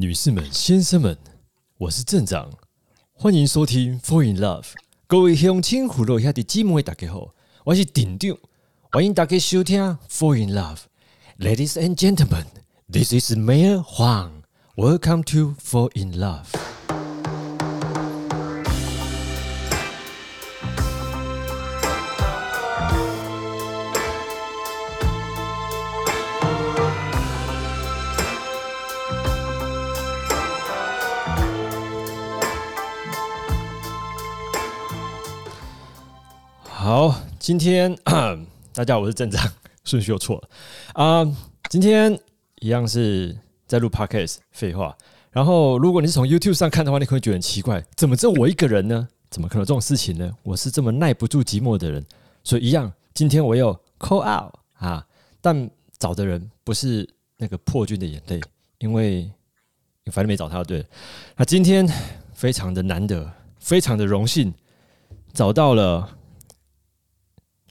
女士们、先生们，我是镇长，欢迎收听《Fall in Love》。各位乡亲、父老兄弟姊妹，大家好，我是丁丁，欢迎大家收听《Fall in Love》。Ladies and gentlemen, this is Mayor Huang. Welcome to Fall in Love. 好，今天 大家好，我是镇长，顺序又错了啊、今天一样是在录 podcast，废话。然后，如果你是从 YouTube 上看的话，你可能会觉得很奇怪，怎么只有我一个人呢？怎么可能这种事情呢？我是这么耐不住寂寞的人，所以一样，今天我又 call out 啊，但找的人不是那个破军的眼泪，因为反正没找他，对。那今天非常的难得，非常的荣幸找到了。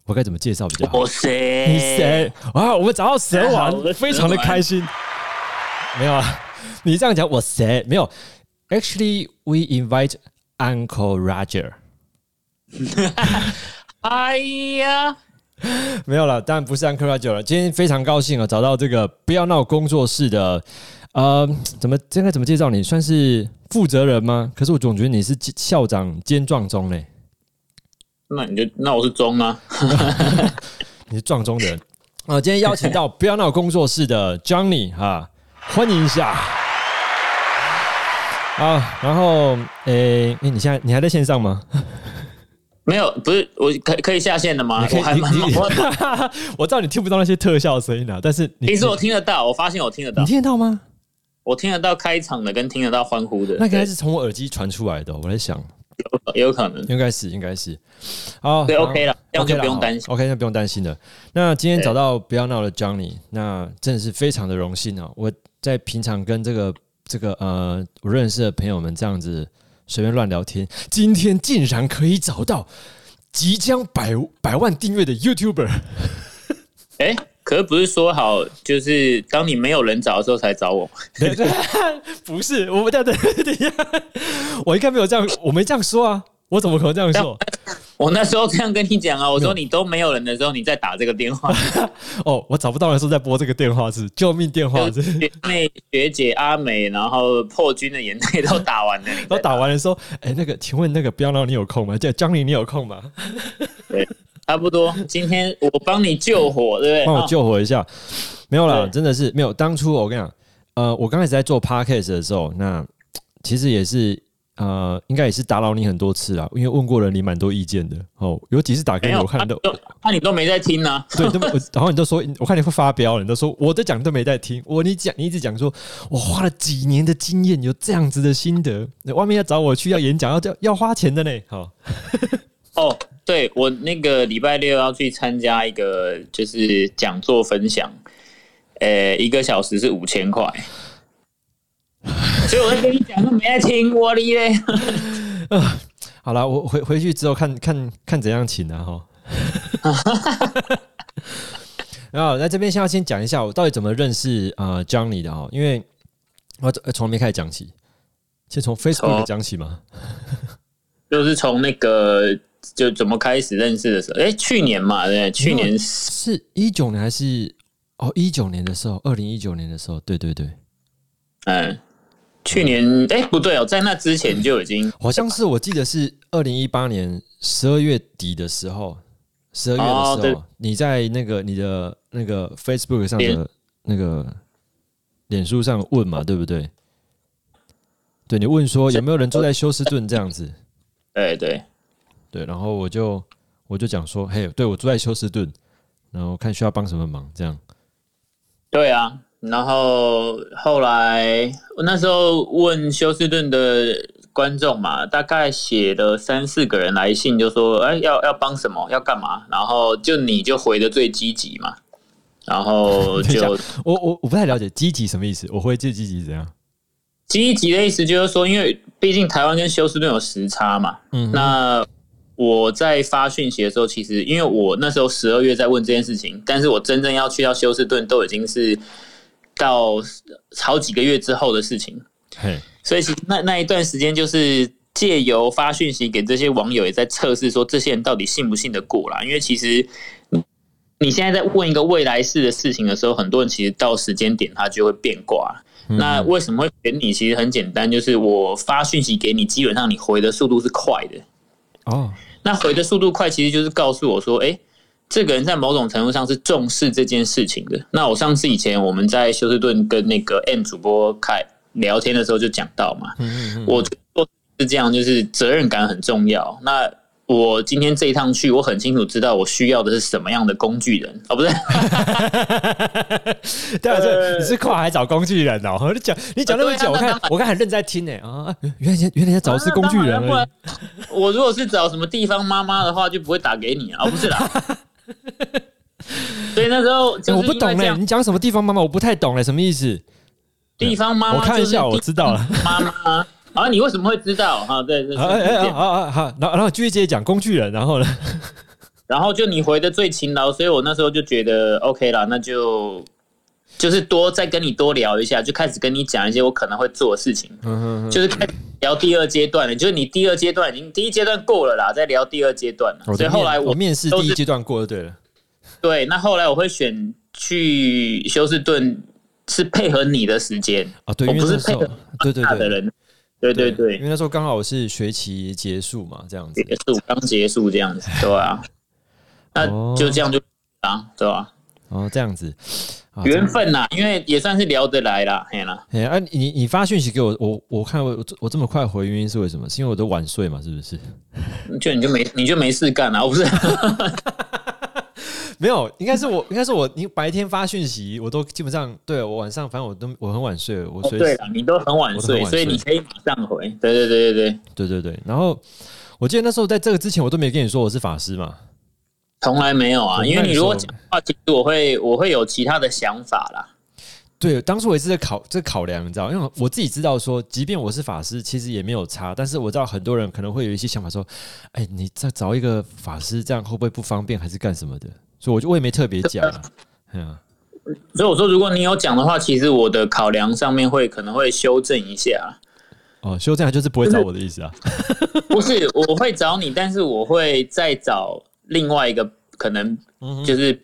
我该怎么介绍比较好？我谁？你谁？啊，我们找到蛇大家好丸我是，蛇非常的开心。没有啊，你这样讲我谁？没有，Actually, we invite Uncle Roger。哎呀，没有了，当然不是 Uncle Roger 了。今天非常高兴啊，找到这个不要闹工作室的，呃，怎么应该怎么介绍你？算是负责人吗？可是我总觉得你是校长兼壮中嘞，那你就那我是中啊，你是撞钟的人。啊、今天邀请到不要闹工作室的 Johnny 哈、欢迎一下。啊，然后诶，诶你现在你还在线上吗？没有，不是我可可以下线的吗你？可以，我 我我知道你听不到那些特效声音啊，但是你其实我听得到，我发现我听得到你，听得到吗？我听得到开场的跟听得到欢呼的，那应该是从我耳机传出来的哦、我在想，也 有可能，应该是，应该是。好，对，OK 了，这样就了不用担心。OK，那不用担心了。那今天找到不要闹的 Johnny，那真的是非常的荣幸啊！我在平常跟这个这个呃我认识的朋友们这样子随便乱聊天，今天竟然可以找到即将百百万订阅的 YouTuber。哎，可是不是说好就是当你没有人找的时候才找我？对对，不是，我们等等等一下，我应该没有这样，我没这样说啊，我怎么可能这样说？我那时候这样跟你讲啊，我说你都没有人的时候，你再打这个电话，哦，我找不到人时候再拨这个电话是救命电话，是那学妹、学姐、阿美，然后破军的眼泪都打完了，你再然后打完了说，哎、那个，请问那个不要闹，你有空吗？叫江林，你有空吗？差不多，今天我帮你救火，对不对？帮我啊救火一下。没有啦，真的是没有。当初我跟你讲，呃，我刚开始在做 podcast 的时候，那 其实也是呃，应该也是打扰你很多次啦，因为问过了你蛮多意见的哦。有几次打给我看都那那你都没在听呢、对，都然后你都说，我看你会发飙了，你都说我在讲都没在听。我你讲，你一直讲说，我花了几年的经验，有这样子的心得，外面要找我去要演讲，要要要花钱的呢。好，哦，对我那个礼拜六要去参加一个就是讲座分享，呃，一个小时是五千块，所以我在跟你讲，都没在听，我哩嘞。好了，我回回去之后看看看怎样请啊哈。然后在这边先要先讲一下我到底怎么认识啊 Johnny 的哈，因为我呃从没开始讲起，先从 Facebook 从讲起嘛。就是从那个就怎么开始认识的时候，哎，去年嘛，对，去年是一九年还是哦一九年的时候，二零一九年的时候，对对对，嗯，去年哎不对哦，在那之前就已经好像是我记得是二零一八年十二月底的时候，十二月的时候，哦你在那个你的那个 Facebook 上的那个脸书上问嘛，对不对？对你问说有没有人住在休斯顿这样子，对对对，然后我就我就讲说，嘿，对我住在休斯顿，然后看需要帮什么忙这样。对啊，然后后来我那时候问休斯顿的观众嘛，大概写了三四个人来信，就说哎要要帮什么，要干嘛，然后就你就回的最积极嘛，然后 就我我我不太了解积极什么意思，我会最积极怎样？积极的意思就是说，因为毕竟台湾跟休斯顿有时差嘛，嗯，那我在发讯息的时候，其实因为我那时候十二月在问这件事情，但是我真正要去到休斯顿都已经是到好几个月之后的事情。嘿，所以其实那那一段时间就是借由发讯息给这些网友，也在测试说这些人到底信不信得过啦。因为其实你你现在在问一个未来式的事情的时候，很多人其实到时间点他就会变卦。那为什么会选你？其实很简单，就是我发讯息给你，基本上你回的速度是快的。哦，那回的速度快，其实就是告诉我说，哎、这个人在某种程度上是重视这件事情的。那我上次以前我们在休斯顿跟那个 M 主播开聊天的时候就讲到嘛，我觉得是这样，就是责任感很重要。那我今天这一趟去，我很清楚知道我需要的是什么样的工具人哦，不是，对啊，这你是跨海找工具人哦。我就讲你讲那么久，我看我看很认真在听呢啊，原来原来在找的是工具人。我如果是找什么地方妈妈的话，就不会打给你啊，哦不是啦。所以那时候欸我不懂嘞，你讲什么地方妈妈？我不太懂嘞，什么意思？地方妈妈，我看一下，我知道了。妈妈啊，你为什么会知道？哈，对对对。好好好，然后然后继续接着讲工具人，然后呢？然后就你回的最勤劳，所以我那时候就觉得 OK 了，那就就是多再跟你多聊一下，就开始跟你讲一些我可能会做的事情，嗯哼就是开始聊第二阶段了。就是你第二阶段已经第一阶段过了啦，再聊第二阶段了。所以后来我我面试第一阶段过就对了。对，那后来我会选去休斯顿，是配合你的时间，啊，对，我不是配合对对的人。对对对因，为那时候刚好是学期结束嘛，这样子。结束刚结束这样子，对啊，哦那就这样就啊，对吧？哦，这样子。啊缘分呐，因为也算是聊得来啦，嘿啦。哎啊，你你发讯息给我，我我看我我这么快回原因是为什么？是因为我都晚睡嘛？是不是？就你就没你就没事干啊？我不是，没有，应该是我，应该是我。你白天发讯息，我都基本上对我晚上，反正我都我很晚睡，我随时哦对了，你都很晚睡，我都很晚睡所以你可以马上回。对对对对对，对对对。然后我记得那时候在这个之前，我都没跟你说我是法师嘛。从来没有啊，因为你如果讲话，其实我会我会有其他的想法啦。对，当初我也是在考这考量，你知道，因为我自己知道说，即便我是法师，其实也没有差。但是我知道很多人可能会有一些想法说，哎，你再找一个法师，这样会不会不方便，还是干什么的？所以我就我也没特别讲所以我说，如果你有讲的话，其实我的考量上面会可能会修正一下。哦，修正就是不会找我的意思啊。不是，我会找你，但是我会再找另外一个可能就是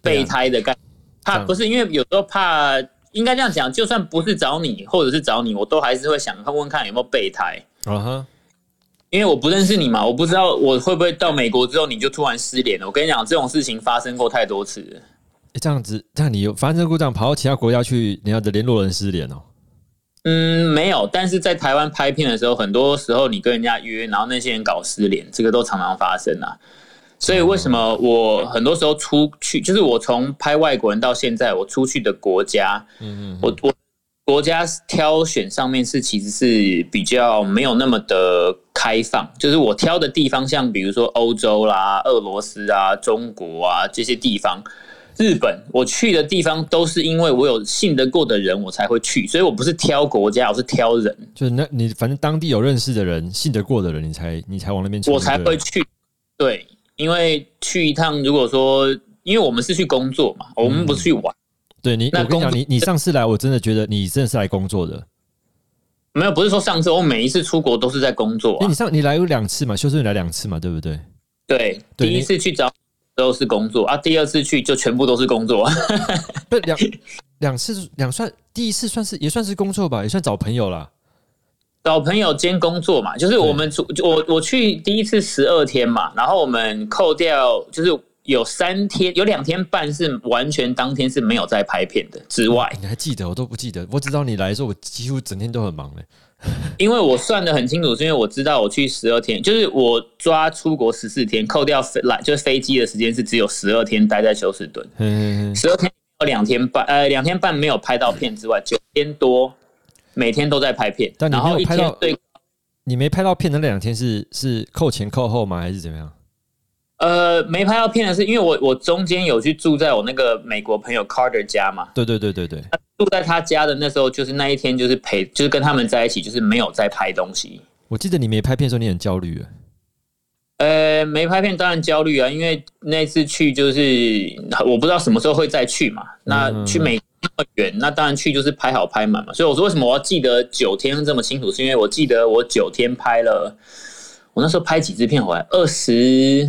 备胎的概念。怕不是因为有时候怕，应该这样讲，就算不是找你，或者是找你，我都还是会想问问看有没有备胎。啊哈，因为我不认识你嘛，我不知道我会不会到美国之后你就突然失联了。我跟你讲，这种事情发生过太多次了。诶这样子，这样你有发生过这样跑到其他国家去，人家的联络人失联哦。嗯，没有，但是在台湾拍片的时候，很多时候你跟人家约，然后那些人搞失联，这个都常常发生啊。所以为什么我很多时候出去，就是我从拍外国人到现在，我出去的国家，嗯嗯，我我国家挑选上面是其实是比较没有那么的开放，就是我挑的地方，像比如说欧洲啦、俄罗斯啊、中国啊这些地方，日本我去的地方都是因为我有信得过的人，我才会去，所以我不是挑国家，我是挑人，就是那你反正当地有认识的人、信得过的人，你才你才往那边去。我才对会去。对，因为去一趟，如果说因为我们是去工作嘛，我们不是去玩。对你，我跟你讲，你你上次来，我真的觉得你真的是来工作的。没有，不是说上次我每一次出国都是在工作哎，啊你。上你来有两次嘛？休斯顿来两次嘛？对不对？对，对第一次去找都是工作啊，第二次去就全部都是工作。不两两次两算，第一次算是也算是工作吧，也算找朋友啦。找朋友兼工作嘛，就是我们我我去第一次十二天嘛，然后我们扣掉就是有三天有两天半是完全当天是没有在拍片的之外，你还记得？我都不记得。我知道你来的时候，我几乎整天都很忙嘞。因为我算的很清楚，是因为我知道我去十二天，就是我抓出国十四天，扣掉飞来就是飞机的时间是只有十二天待在休斯顿，十二天有两天半，呃，两天半没有拍到片之外，九天多每天都在拍片，但你然后一没有拍到你没拍到片的那两天是是扣前扣后吗？还是怎么样？呃没拍到片的是，因为我我中间有去住在我那个美国朋友 Carter 家嘛，对对对对对，住在他家的那时候，就是那一天就是陪，就是跟他们在一起，就是没有在拍东西。我记得你没拍片的时候，你很焦虑耶。呃，没拍片当然焦虑啊，因为那次去就是我不知道什么时候会再去嘛。那嗯去美那么远，那当然去就是拍好拍满嘛。所以我说为什么我要记得九天这么清楚，是因为我记得我九天拍了，我那时候拍几支片回来，二十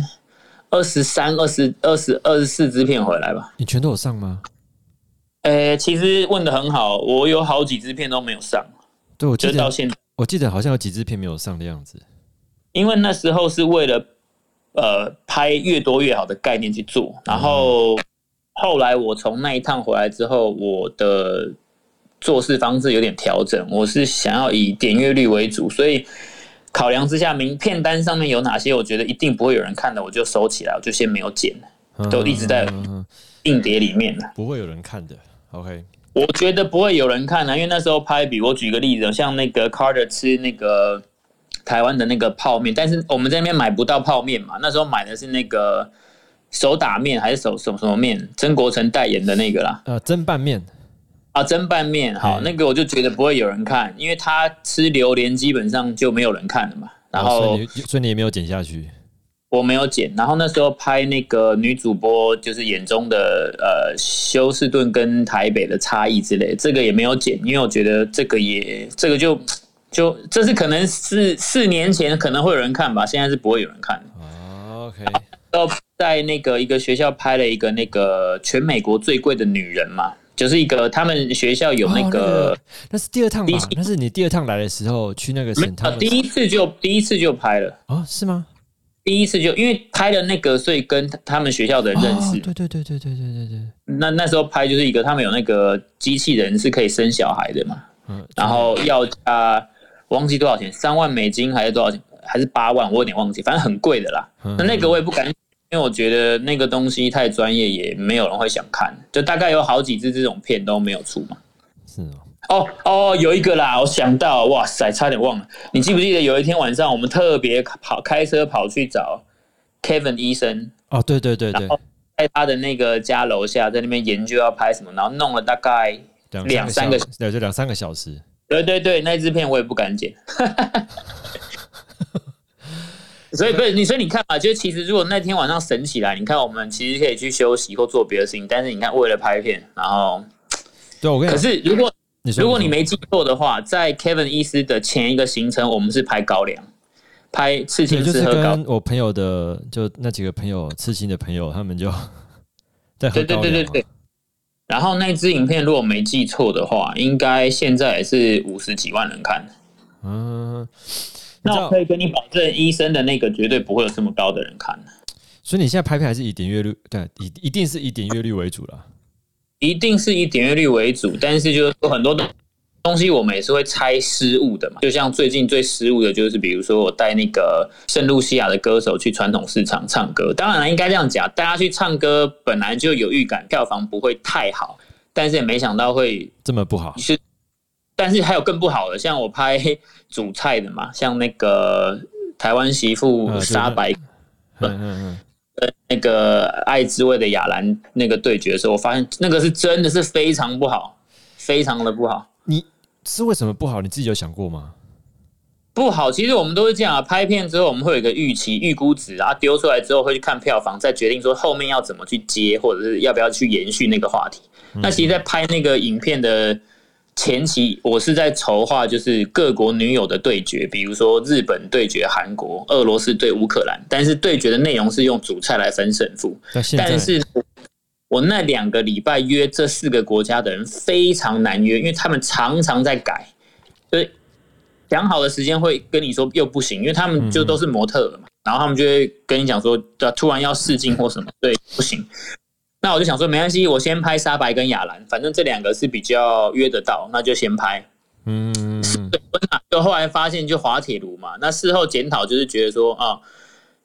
二十三、二十二十二十四支片回来吧。你全都有上吗？呃，其实问的很好，我有好几支片都没有上，对，我记得就到现在，我记得好像有几支片没有上的样子。因为那时候是为了呃拍越多越好的概念去做，然后后来我从那一趟回来之后，我的做事方式有点调整，我是想要以点阅率为主，所以考量之下，名片单上面有哪些我觉得一定不会有人看的，我就收起来，我就先没有剪，都一直在硬碟里面了。不会有人看的。OK，我觉得不会有人看啊，因为那时候拍，比如我举个例子，像那个 Carter 吃那个台湾的那个泡面，但是我们这边买不到泡面嘛，那时候买的是那个手打面还是手什么什么面，曾国成代言的那个啦，呃，蒸拌面，啊，蒸拌面，好，嗯那个我就觉得不会有人看，因为他吃榴莲基本上就没有人看了嘛，然哦所后所以你也没有剪下去。我没有剪，然后那时候拍那个女主播，就是眼中的呃休斯顿跟台北的差异之类，这个也没有剪，因为我觉得这个也这个就就这是可能是四年前可能会有人看吧，现在是不会有人看的。哦 OK，然后在那个一个学校拍了一个那个全美国最贵的女人嘛，就是一个，他们学校有那个，那是第二趟嘛？那是你第二趟来的时候去那个省趟。第一次就第一次就拍了，哦，是吗？第一次就因为拍了那个，所以跟他们学校的认识。对对对对对对对对。那那时候拍就是一个，他们有那个机器人是可以生小孩的嘛？嗯。然后要加忘记多少钱，三万美金还是多少钱？还是八万？我有点忘记，反正很贵的啦。那那个我也不敢。因为我觉得那个东西太专业，也没有人会想看。就大概有好几支这种片都没有出嘛。是哦，哦哦，有一个啦，我想到，哇塞，差点忘了。你记不记得有一天晚上，我们特别跑开车跑去找 Kevin 医生，哦，对对对对在他的那个家楼下，在那边研究要拍什么，然后弄了大概，两三个小对，就两三个小时。对对对，那支片我也不敢剪。所以不是你，所以你看嘛，就其实如果那天晚上神起来，你看我们其实可以去休息或做别的事情，但是你看为了拍片，然后对，我跟你可，是如果你说如果你没记错的话，在 Kevin 医师的前一个行程，我们是拍高粱，拍刺，青就是师喝高，跟我朋友的，就那几个朋友刺青的朋友，他们就 在喝对对高粱对对对对。然后那支影片如果没记错的话，应该现在也是五十几万人看。嗯，那我可以跟你保证，医生的那个绝对不会有这么高的人看，所以你现在拍片还是以点阅率，对，一一定是以点阅率为主了。一定是以点阅率为主，但是就是说很多东东西我们也是会猜失误的嘛。就像最近最失误的就是，比如说我带那个圣露西亚的歌手去传统市场唱歌，当然了，应该这样讲，大家去唱歌本来就有预感票房不会太好，但是也没想到会这么不好，是，但是还有更不好的，像我拍主菜的嘛，像那个台湾媳妇呃杀白嗯嗯嗯那个爱滋味的雅兰那个对决的时候，我发现那个是真的是非常不好，非常的不好。你是为什么不好？你自己有想过吗？不好，其实我们都是这样啊。拍片之后，我们会有一个预期、预估值啊，丢出来之后会去看票房，再决定说后面要怎么去接，或者是要不要去延续那个话题。那其实，在拍那个影片的前期，我是在筹划就是各国女友的对决，比如说日本对决韩国，俄罗斯对乌克兰，但是对决的内容是用主菜来分胜负。但是我那两个礼拜约这四个国家的人非常难约，因为他们常常在改，就是讲好的时间会跟你说又不行，因为他们就都是模特了嘛，然后他们就会跟你讲说，突然要试镜或什么，对，不行。那我就想说，没关系，我先拍沙白跟雅兰，反正这两个是比较约得到，那就先拍。嗯。嗯嗯就后来发现就滑铁卢嘛，那事后检讨就是觉得说啊，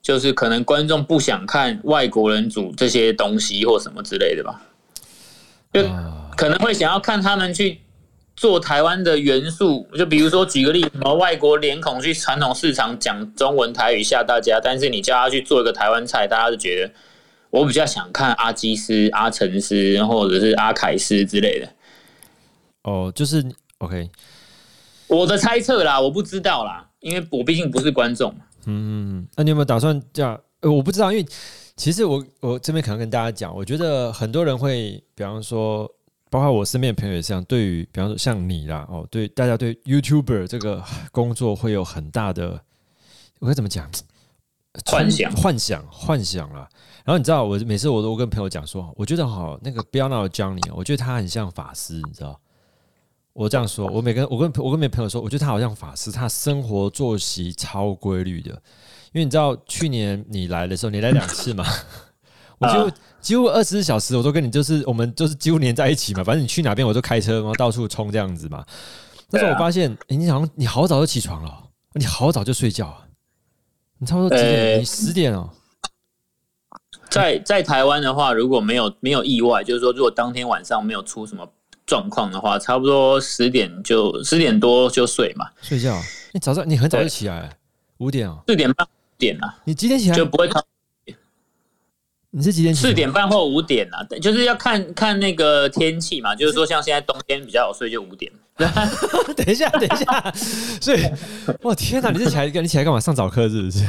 就是可能观众不想看外国人煮这些东西或什么之类的吧，就啊，可能会想要看他们去做台湾的元素，就比如说举个例，什么外国脸孔去传统市场讲中文台语吓大家，但是你叫他去做一个台湾菜，大家就觉得我比较想看阿基斯、阿陈斯或者是阿凯斯之类的。哦，就是 OK，我的猜测啦，我不知道啦，因为我毕竟不是观众嘛。嗯，那你有没有打算这样？呃，我不知道，因为其实我我这边可能跟大家讲，我觉得很多人会，比方说包括我身边的朋友也是这样，对于比方说像你啦，哦，对大家对 YouTuber 这个工作会有很大的，我该怎么讲？幻想幻想，幻想啦。然后你知道，我每次我都跟朋友讲说，我觉得好那个不要闹的 Johnny，我觉得他很像法师，你知道。我这样说，我每跟我跟我跟每朋友说，我觉得他好像法师，他生活作息超规律的。因为你知道，去年你来的时候，你来两次嘛，我就几乎二十四小时我都跟你，就是我们就是几乎黏在一起嘛。反正你去哪边，我就开车，然后到处冲这样子嘛。但是我发现，哎，你好像你好早就起床了，你好早就睡觉，啊你差不多几点？你十点哦。在在台湾的话，如果没有没有意外，就是说，如果当天晚上没有出什么。状况的话，差不多十点就十点多就睡嘛。睡觉？你早上你很早就起来？五点哦，四点半点啊？你几点起来？就不会超。你是几点？四点半或五点啊？就是要看看那个天气嘛。就是说，像现在冬天比较好睡，就五点。等一下，等一下。所以，我天哪！你是起来你起来干嘛？上早课是不是？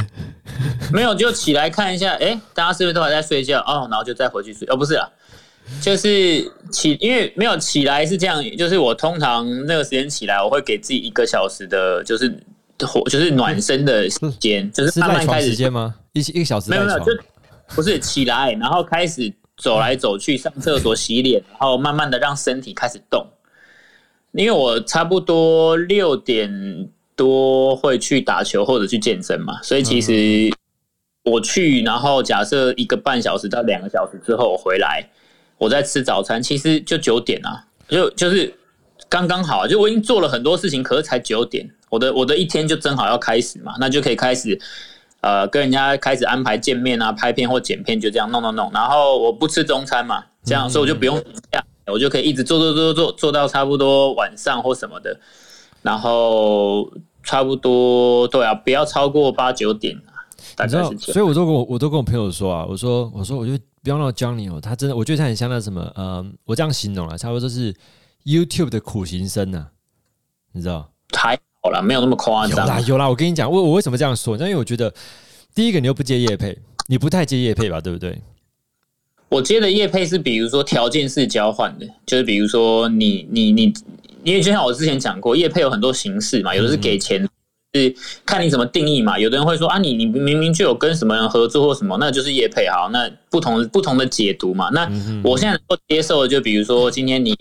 没有，就起来看一下。哎，大家是不是都还在睡觉？哦，然后就再回去睡。哦，不是啊。就是起，因为没有起来是这样，就是我通常那个时间起来，我会给自己一个小时的，就是火，就是暖身的时间，就是慢慢开始时间吗？一一个小时没有没有，就不是起来，然后开始走来走去，上厕所、洗脸，然后慢慢的让身体开始动。因为我差不多六点多会去打球或者去健身嘛，所以其实我去，然后假设一个半小时到两个小时之后我回来。我在吃早餐，其实就九点啊，就就是刚刚好，就我已经做了很多事情，可是才九点，我的我的一天就正好要开始嘛，那就可以开始呃跟人家开始安排见面啊、拍片或剪片，就这样弄弄弄。然后我不吃中餐嘛，这样所以我就不用下，我就可以一直做做做做做到差不多晚上或什么的，然后差不多对啊，不要超过八九点啊，大概是所以我都跟我我都跟我朋友说啊，我说我说我就。不要闹 Johnny 哦，他真的，我觉得他很像那什么，呃，我这样形容了，差不多就是 YouTube 的苦行僧呢，你知道？还好了，没有那么夸张。有啦，有啦，我跟你讲，我我为什么这样说？因为我觉得，第一个你又不接叶配，你不太接叶配吧，对不对？我接的叶配是比如说条件式交换的，就是比如说你你你，因为就像我之前讲过，叶配有很多形式嘛，有的是给钱。是看你怎么定义嘛？有的人会说啊，你你明明就有跟什么人合作或什么，那就是业配好。那不同不同的解读嘛。那我现在能够接受的，就比如说今天你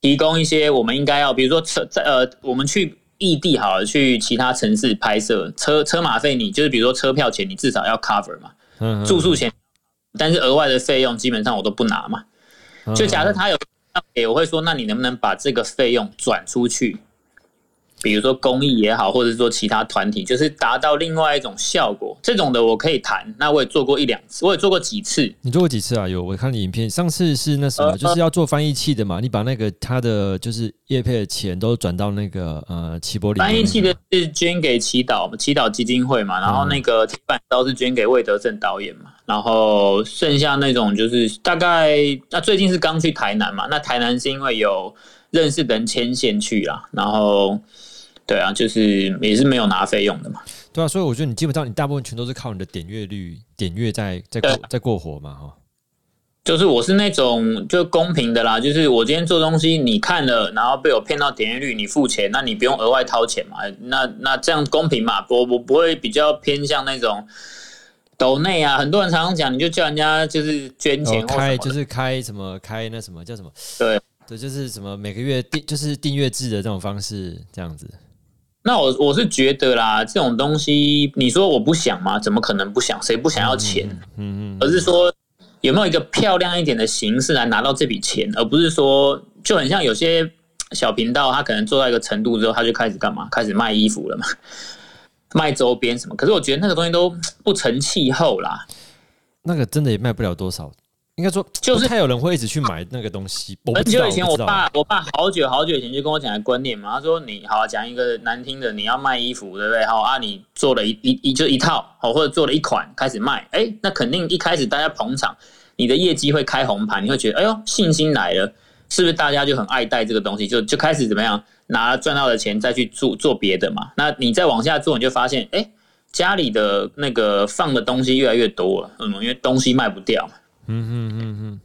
提供一些我们应该要，比如说车在呃，我们去异地好了，去其他城市拍摄，车车马费你就是比如说车票钱你至少要 cover 嘛，嗯住宿钱，但是额外的费用基本上我都不拿嘛。就假设他有我会说，那你能不能把这个费用转出去？比如说公益也好，或者说其他团体，就是达到另外一种效果，这种的我可以谈。那我也做过一两次，我也做过几次。你做过几次啊？有我看你影片，上次是那什么，就是要做翻译器的嘛？你把那个他的就是叶配的钱都转到那个呃齐柏林。翻译器的是捐给祈祷祈祷基金会嘛？然后那个铁板刀是捐给魏德正导演嘛？然后剩下那种就是大概那最近是刚去台南嘛？那台南是因为有认识的人牵线去啦，然后。对啊，就是也是没有拿费用的嘛。对啊，所以我觉得你基本上你大部分全都是靠你的点阅率、点阅在在过在过活嘛，哈。就是我是那种就公平的啦，就是我今天做东西你看了，然后被我骗到点阅率，你付钱，那你不用额外掏钱嘛？那那这样公平嘛？我我不会比较偏向那种抖内啊，很多人常常讲，你就叫人家就是捐钱开，就是开什么开那什么叫什么？对对，就是什么每个月订就是订阅制的这种方式这样子。那我我是觉得啦，这种东西，你说我不想吗？怎么可能不想？谁不想要钱？嗯嗯，而是说有没有一个漂亮一点的形式来拿到这笔钱，而不是说就很像有些小频道，他可能做到一个程度之后，他就开始干嘛？开始卖衣服了嘛，卖周边什么？可是我觉得那个东西都不成气候啦，那个真的也卖不了多少。应该说，就是太有人会一直去买那个东西。很久以前，我爸，我爸好久好久以前就跟我讲的观念嘛。他说：“你好讲一个难听的，你要卖衣服，对不对？好啊，你做了一一一就一套，好或者做了一款开始卖，哎，那肯定一开始大家捧场，你的业绩会开红盘，你会觉得，哎呦，信心来了，是不是？大家就很爱戴这个东西，就就开始怎么样拿赚到的钱再去做做别的嘛？那你再往下做，你就发现，哎，家里的那个放的东西越来越多了，嗯，因为东西卖不掉。嗯哼哼哼。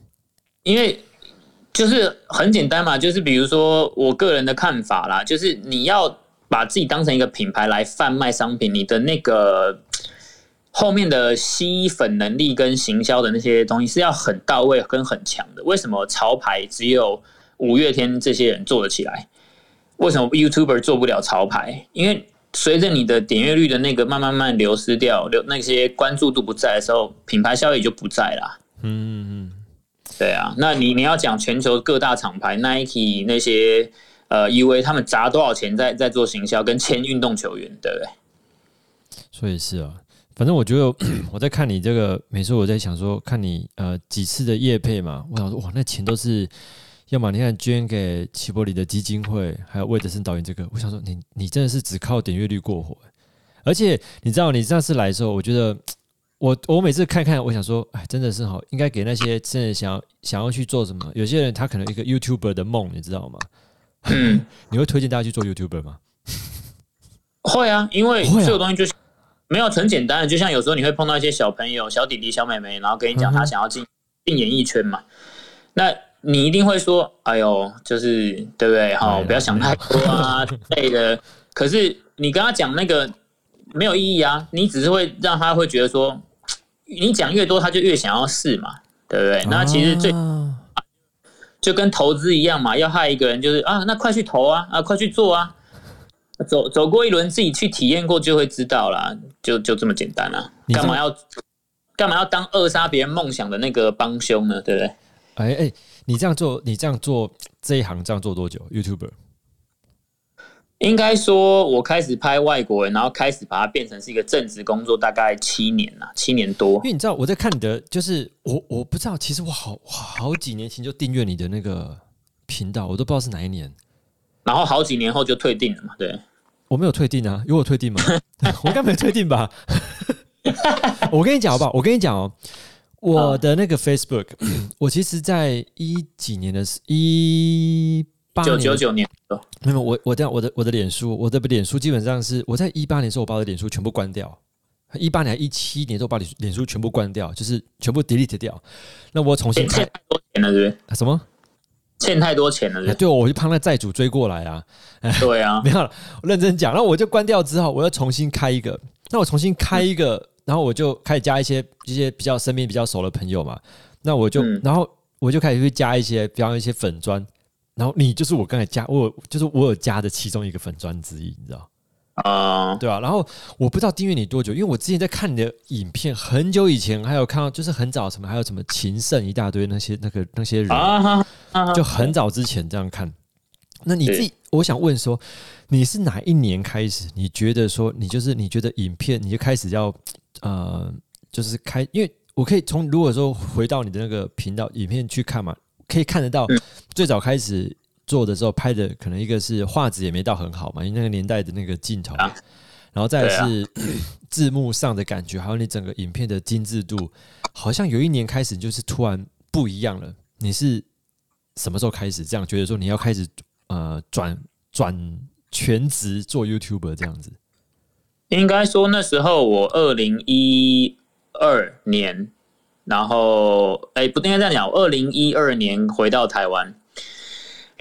因为就是很简单嘛，就是比如说我个人的看法啦，就是你要把自己当成一个品牌来贩卖商品，你的那个后面的吸粉能力跟行销的那些东西是要很到位跟很强的。为什么潮牌只有五月天这些人做得起来？为什么 YouTuber 做不了潮牌？因为随着你的点阅率的那个慢慢慢流失掉，流那些关注度不在的时候，品牌效益就不在啦。嗯嗯，对啊，那你你要讲全球各大厂牌 Nike 那些呃 UA 他们砸多少钱在在做行销跟签运动球员，对不对？所以是啊，反正我觉得 我在看你这个，每次我在想说，看你呃几次的业配嘛，我想说哇，那钱都是。要么你看捐给齐柏林的基金会，还有魏德森导演这个，我想说你你真的是只靠点阅率过活，而且你知道你上次来的时候，我觉得我我每次看看，我想说，哎，真的是好，应该给那些真的想要想要去做什么，有些人他可能一个 YouTuber 的梦，你知道吗？你会推荐大家去做 YouTuber 吗？会啊，因为这个东西就是没有很简单的，就像有时候你会碰到一些小朋友、小弟弟、小妹妹，然后跟你讲他想要进进演艺圈嘛，那。你一定会说：“哎呦，就是对不对？好，不要想太多啊之，类的。”可是你跟他讲那个没有意义啊，你只是会让他会觉得说，你讲越多，他就越想要试嘛，对不对？那其实最就跟投资一样嘛，要害一个人就是啊，那快去投啊，啊，快去做啊，走走过一轮，自己去体验过就会知道啦，就就这么简单啊，干嘛要干嘛要当扼杀别人梦想的那个帮凶呢？对不对？哎哎。你这样做，你这样做这一行这样做多久？YouTuber 应该说，我开始拍外国人，然后开始把它变成是一个正职工作，大概七年了，七年多。因为你知道我在看你的，就是我我不知道，其实我好好几年前就订阅你的那个频道，我都不知道是哪一年。然后好几年后就退订了嘛？对，我没有退订啊，有我退订吗？我应该没退订吧？我跟你讲好不好？我跟你讲哦。我的那个 Facebook，我其实，在一几年的，一八九九九年，没有我我这样，我的我的脸书，我的脸书基本上是我在一八年时候，我把我的脸书全部关掉。一八年一七年时候，把脸脸书全部关掉，就是全部 delete 掉。那我重新欠太多钱了，对不对？什么？欠太多钱了？对，我就怕那债主追过来啊。对啊，没有了，我认真讲。那我就关掉之后，我要重新开一个。那我重新开一个。然后我就开始加一些一些比较身边比较熟的朋友嘛，那我就然后我就开始去加一些，比方一些粉砖，然后你就是我刚才加我就是我有加的其中一个粉砖之一，你知道啊？对啊？然后我不知道订阅你多久，因为我之前在看你的影片，很久以前还有看到就是很早什么还有什么情圣一大堆那些那个那些人，就很早之前这样看。那你自己，我想问说，你是哪一年开始？你觉得说你就是你觉得影片你就开始要。呃，就是开，因为我可以从如果说回到你的那个频道影片去看嘛，可以看得到最早开始做的时候拍的，可能一个是画质也没到很好嘛，因为那个年代的那个镜头，然后再是 字幕上的感觉，还有你整个影片的精致度，好像有一年开始就是突然不一样了。你是什么时候开始这样觉得说你要开始呃转转全职做 YouTube 这样子？应该说那时候我二零一二年，然后哎，不应该这样讲，二零一二年回到台湾，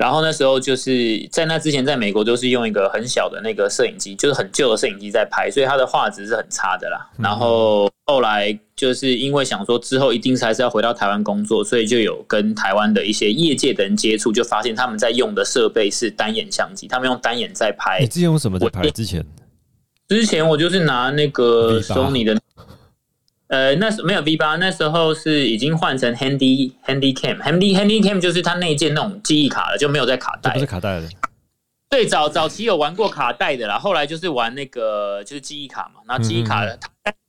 然后那时候就是在那之前，在美国都是用一个很小的那个摄影机，就是很旧的摄影机在拍，所以它的画质是很差的啦。然后后来就是因为想说之后一定是还是要回到台湾工作，所以就有跟台湾的一些业界的人接触，就发现他们在用的设备是单眼相机，他们用单眼在拍。你之前用什么在拍之前？之前我就是拿那个 Sony 的，呃，那时没有 V 八，那时候是已经换成 Handy Handy Cam，Handy Handy Cam 就是它内建那种记忆卡了，就没有在卡带，不是卡带的。最早早期有玩过卡带的啦，后来就是玩那个就是记忆卡嘛，然后记忆卡的，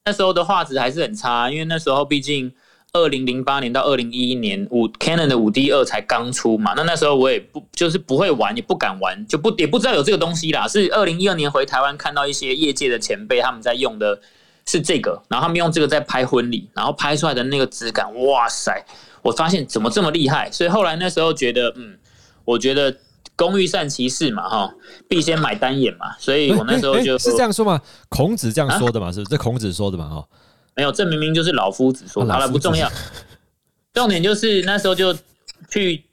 那时候的画质还是很差，因为那时候毕竟。二零零八年到二零一一年，五 Canon 的五 D 二才刚出嘛，那那时候我也不就是不会玩，也不敢玩，就不也不知道有这个东西啦。是二零一二年回台湾看到一些业界的前辈他们在用的是这个，然后他们用这个在拍婚礼，然后拍出来的那个质感，哇塞！我发现怎么这么厉害，所以后来那时候觉得，嗯，我觉得工欲善其事嘛，哈，必先买单眼嘛，所以我那时候就是这样说嘛，孔子这样说的嘛，是这孔子说的嘛，哈。没有，这明明就是老夫子说。好了，不重要。重点就是那时候就去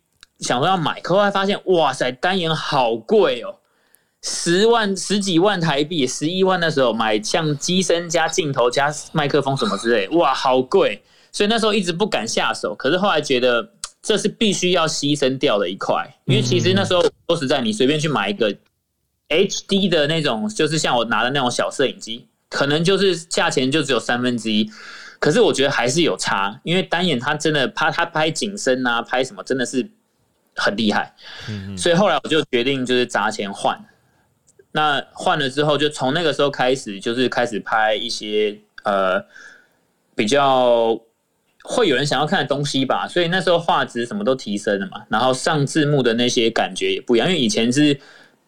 想说要买，可后来发现，哇塞，单眼好贵哦，十万十几万台币，十一万的时候买像机身加镜头加麦克风什么之类，哇，好贵，所以那时候一直不敢下手。可是后来觉得这是必须要牺牲掉的一块，因为其实那时候说实在，你随便去买一个 HD 的那种，就是像我拿的那种小摄影机，可能就是价钱就只有三分之一。可是我觉得还是有差，因为单眼它真的拍它拍景深啊，拍什么真的是很厉害。嗯所以后来我就决定就是砸钱换。那换了之后，就从那个时候开始，就是开始拍一些呃比较会有人想要看的东西吧。所以那时候画质什么都提升了嘛，然后上字幕的那些感觉也不一样，因为以前是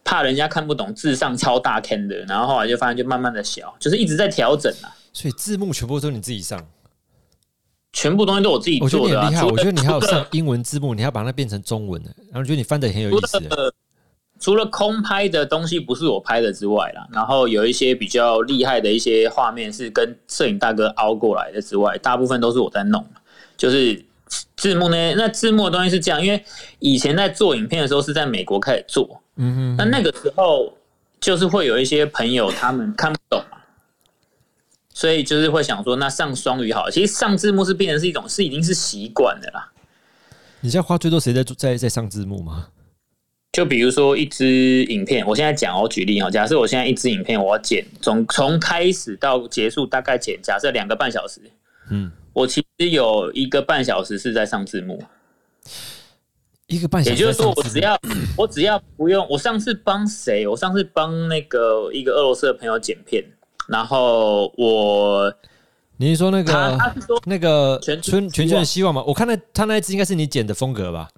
怕人家看不懂字上超大 can 的，然后后来就发现就慢慢的小，就是一直在调整啊。所以字幕全部都是你自己上，全部东西都我自己我觉得做的、啊。你很厉害。我觉得你还有上英文字幕，你还把它变成中文的，然后觉得你翻的很有意思。除了空拍的东西不是我拍的之外啦，然后有一些比较厉害的一些画面是跟摄影大哥凹过来的之外，大部分都是我在弄。就是字幕呢，那字幕的东西是这样，因为以前在做影片的时候是在美国开始做，嗯哼，那那个时候就是会有一些朋友他们看不懂嘛，所以就是会想说，那上双语好了。其实上字幕是变成是一种是已经是习惯的啦。你现在花最多时间在在在上字幕吗？就比如说一支影片，我现在讲，我举例哈，假设我现在一支影片，我要剪，从从开始到结束大概剪，假设两个半小时，嗯，我其实有一个半小时是在上字幕，一个半小时也就是说，我只要我只要不用，我上次帮谁？我上次帮那个一个俄罗斯的朋友剪片，然后我你是说那他他个是说那个全全全圈的希望吗？我看那他那一支应该是你剪的风格吧？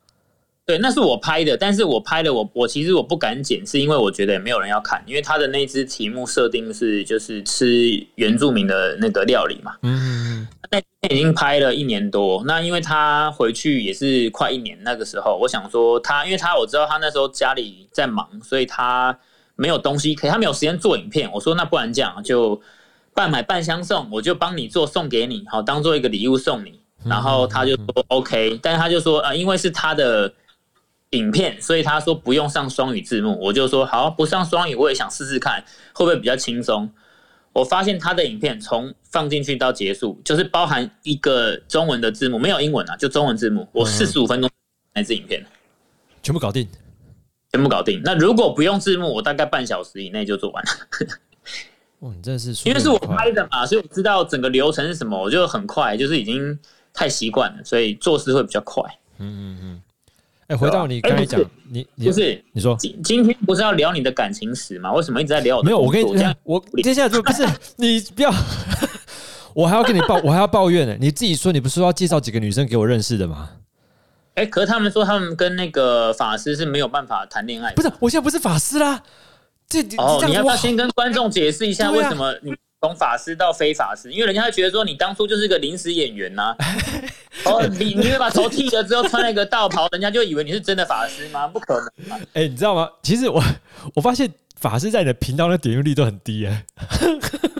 对，那是我拍的，但是我拍的我我其实我不敢剪，是因为我觉得也没有人要看，因为他的那支题目设定是就是吃原住民的那个料理嘛。嗯，那已经拍了一年多，那因为他回去也是快一年，那个时候我想说他，因为他我知道他那时候家里在忙，所以他没有东西可以，他没有时间做影片。我说那不然这样就半买半相送，我就帮你做送给你，好当做一个礼物送你。然后他就说 OK，但是他就说啊、呃因为是他的影片，所以他说不用上双语字幕。我就说好，不上双语我也想试试看，会不会比较轻松。我发现他的影片从放进去到结束，就是包含一个中文的字幕，没有英文啊，就中文字幕。我四十五分钟那支影片全部搞定。全部搞定。那如果不用字幕，我大概半小时以内就做完了，哇，你真的是因为是我拍的嘛，所以我知道整个流程是什么，我就很快，就是已经太习惯了，所以做事会比较快。哎，回到你刚才讲你你不是你说今今天不是要聊你的感情史吗？为什么一直在聊我的没有？我跟你工作这样，我接下来就不是你不要，我还要跟你抱，我还要抱怨呢。你自己说你不是说要介绍几个女生给我认识的吗？哎、可是他们说他们跟那个法师是没有办法谈恋爱。不是，我现在不是法师啦。这哦，你要不要先跟观众解释一下为什么你从法师到非法师？因为人家会觉得说你当初就是个临时演员呐、哦，你你会把头剃了之后穿了一个道袍，人家就以为你是真的法师吗？不可能嘛！哎、你知道吗？其实我我发现法师在你的频道的点阅率都很低哎、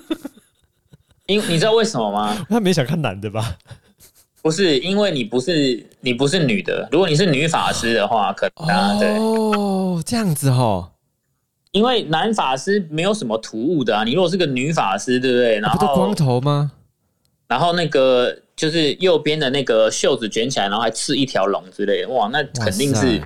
因你知道为什么吗？他没想看男的吧？不是因为你不是你不是女的，如果你是女法师的话，可能啊，对，哦，这样子哦，因为男法师没有什么突兀的啊。你如果是个女法师，对不对？然后光头吗？然后那个就是右边的那个袖子卷起来，然后还刺一条龙之类的，哇，那肯定是。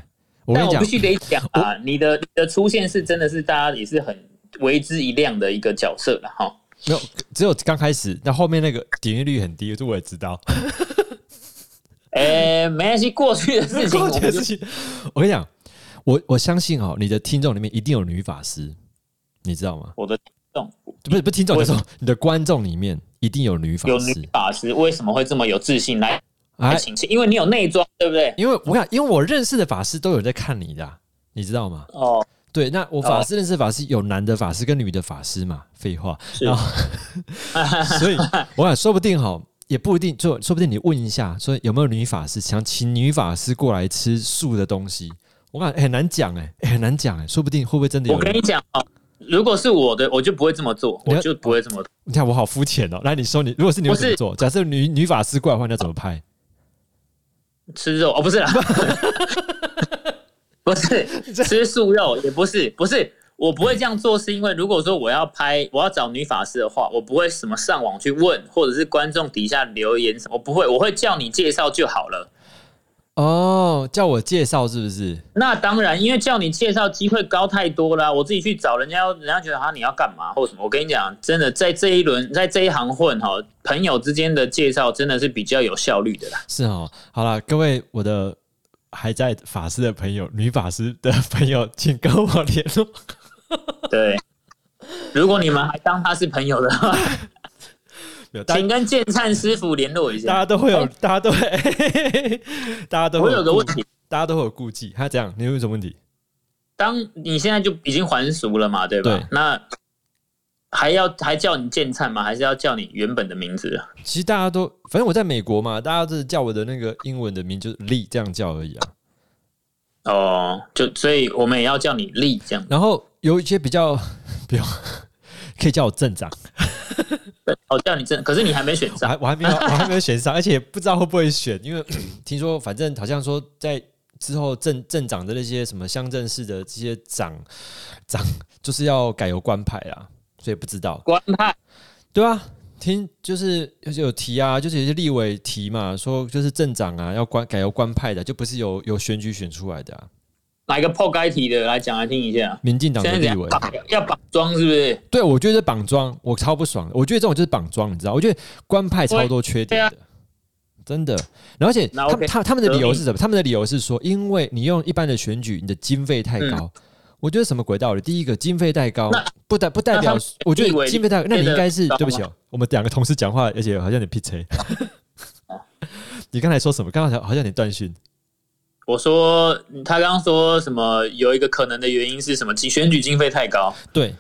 我但我必，须得讲啊，你的你的出现是真的是大家也是很为之一亮的一个角色了哈。没有，只有刚开始，那后面那个点阅率很低，这我也知道。哎、没关系，过去的事情过去的事情，我跟你讲，我我相信哦，你的听众里面一定有女法师，你知道吗？我的听众不是不是听众，就是说你的观众里面一定有女法有师女法师为什么会这么有自信来来哎，请示？因为你有内装，对不对？因为我看，因为我认识的法师都有在看你的啊、你知道吗？哦，对，那我法师认识的法师有男的法师跟女的法师嘛？废话，是然后 所以我想说不定哈，也不一定，就说不定你问一下，说有没有女法师想请女法师过来吃素的东西？我感、欸、很难讲哎、欸很难讲哎、说不定会不会真的有我跟你？讲哦，如果是我的，我就不会这么做，我就不会这么做。你看我好肤浅哦。来，你说你如果是你会怎么做？假设女女法师过来的话，你要怎么拍？吃肉哦，不是啦，不是吃素肉，也不是，不是。我不会这样做，是因为如果说我要拍，我要找女法师的话，我不会什么上网去问，或者是观众底下留言什么，我不会，我会叫你介绍就好了。哦，叫我介绍是不是？那当然，因为叫你介绍机会高太多了。我自己去找人家，人家觉得哈你要干嘛或什么？我跟你讲，真的在这一轮在这一行混哈，朋友之间的介绍真的是比较有效率的啦。是哦，好了，各位我的还在法师的朋友，女法师的朋友，请跟我联络。对，如果你们还当他是朋友的话，请跟建灿师傅联络一下。大家都会有，大家都会，大家都会有个问题，大家都会有顾忌。他这样，你有什么问题？当你现在就已经还俗了嘛，对吧？那还要还叫你建灿吗？还是要叫你原本的名字？其实大家都，反正我在美国嘛，大家都是叫我的那个英文的名，就是利这样叫而已啊。哦，就所以我们也要叫你利这样。然后有一些比较，不用，可以叫我镇长。哦，叫你镇，可是你还没选上，我还没有，我还没有选上，而且不知道会不会选，因为 听说反正好像说在之后镇镇长的那些什么乡镇市的这些长长，就是要改由官派啦，所以不知道官派。对啊，听就是有提啊，就是有些立委提嘛，说就是镇长啊要官改由官派的，就不是由由选举选出来的啊。哪一个破该题的来讲来听一下？民进党的立委要绑装是不是？对，我觉得绑装我超不爽。我觉得这种就是绑装，你知道？我觉得官派超多缺点的，真的。而且他他他们的理由是什么？他们的理由是说，因为你用一般的选举，你的经费太高。我觉得什么鬼道理？第一个经费太高，不代不代表。我觉得经费太高，那你应该是对不起哦。我们两个同事讲话，而且好像你 P 车。你刚才说什么？刚刚好像你断讯。我说他刚刚说什么？有一个可能的原因是什么？选举经费太高。对，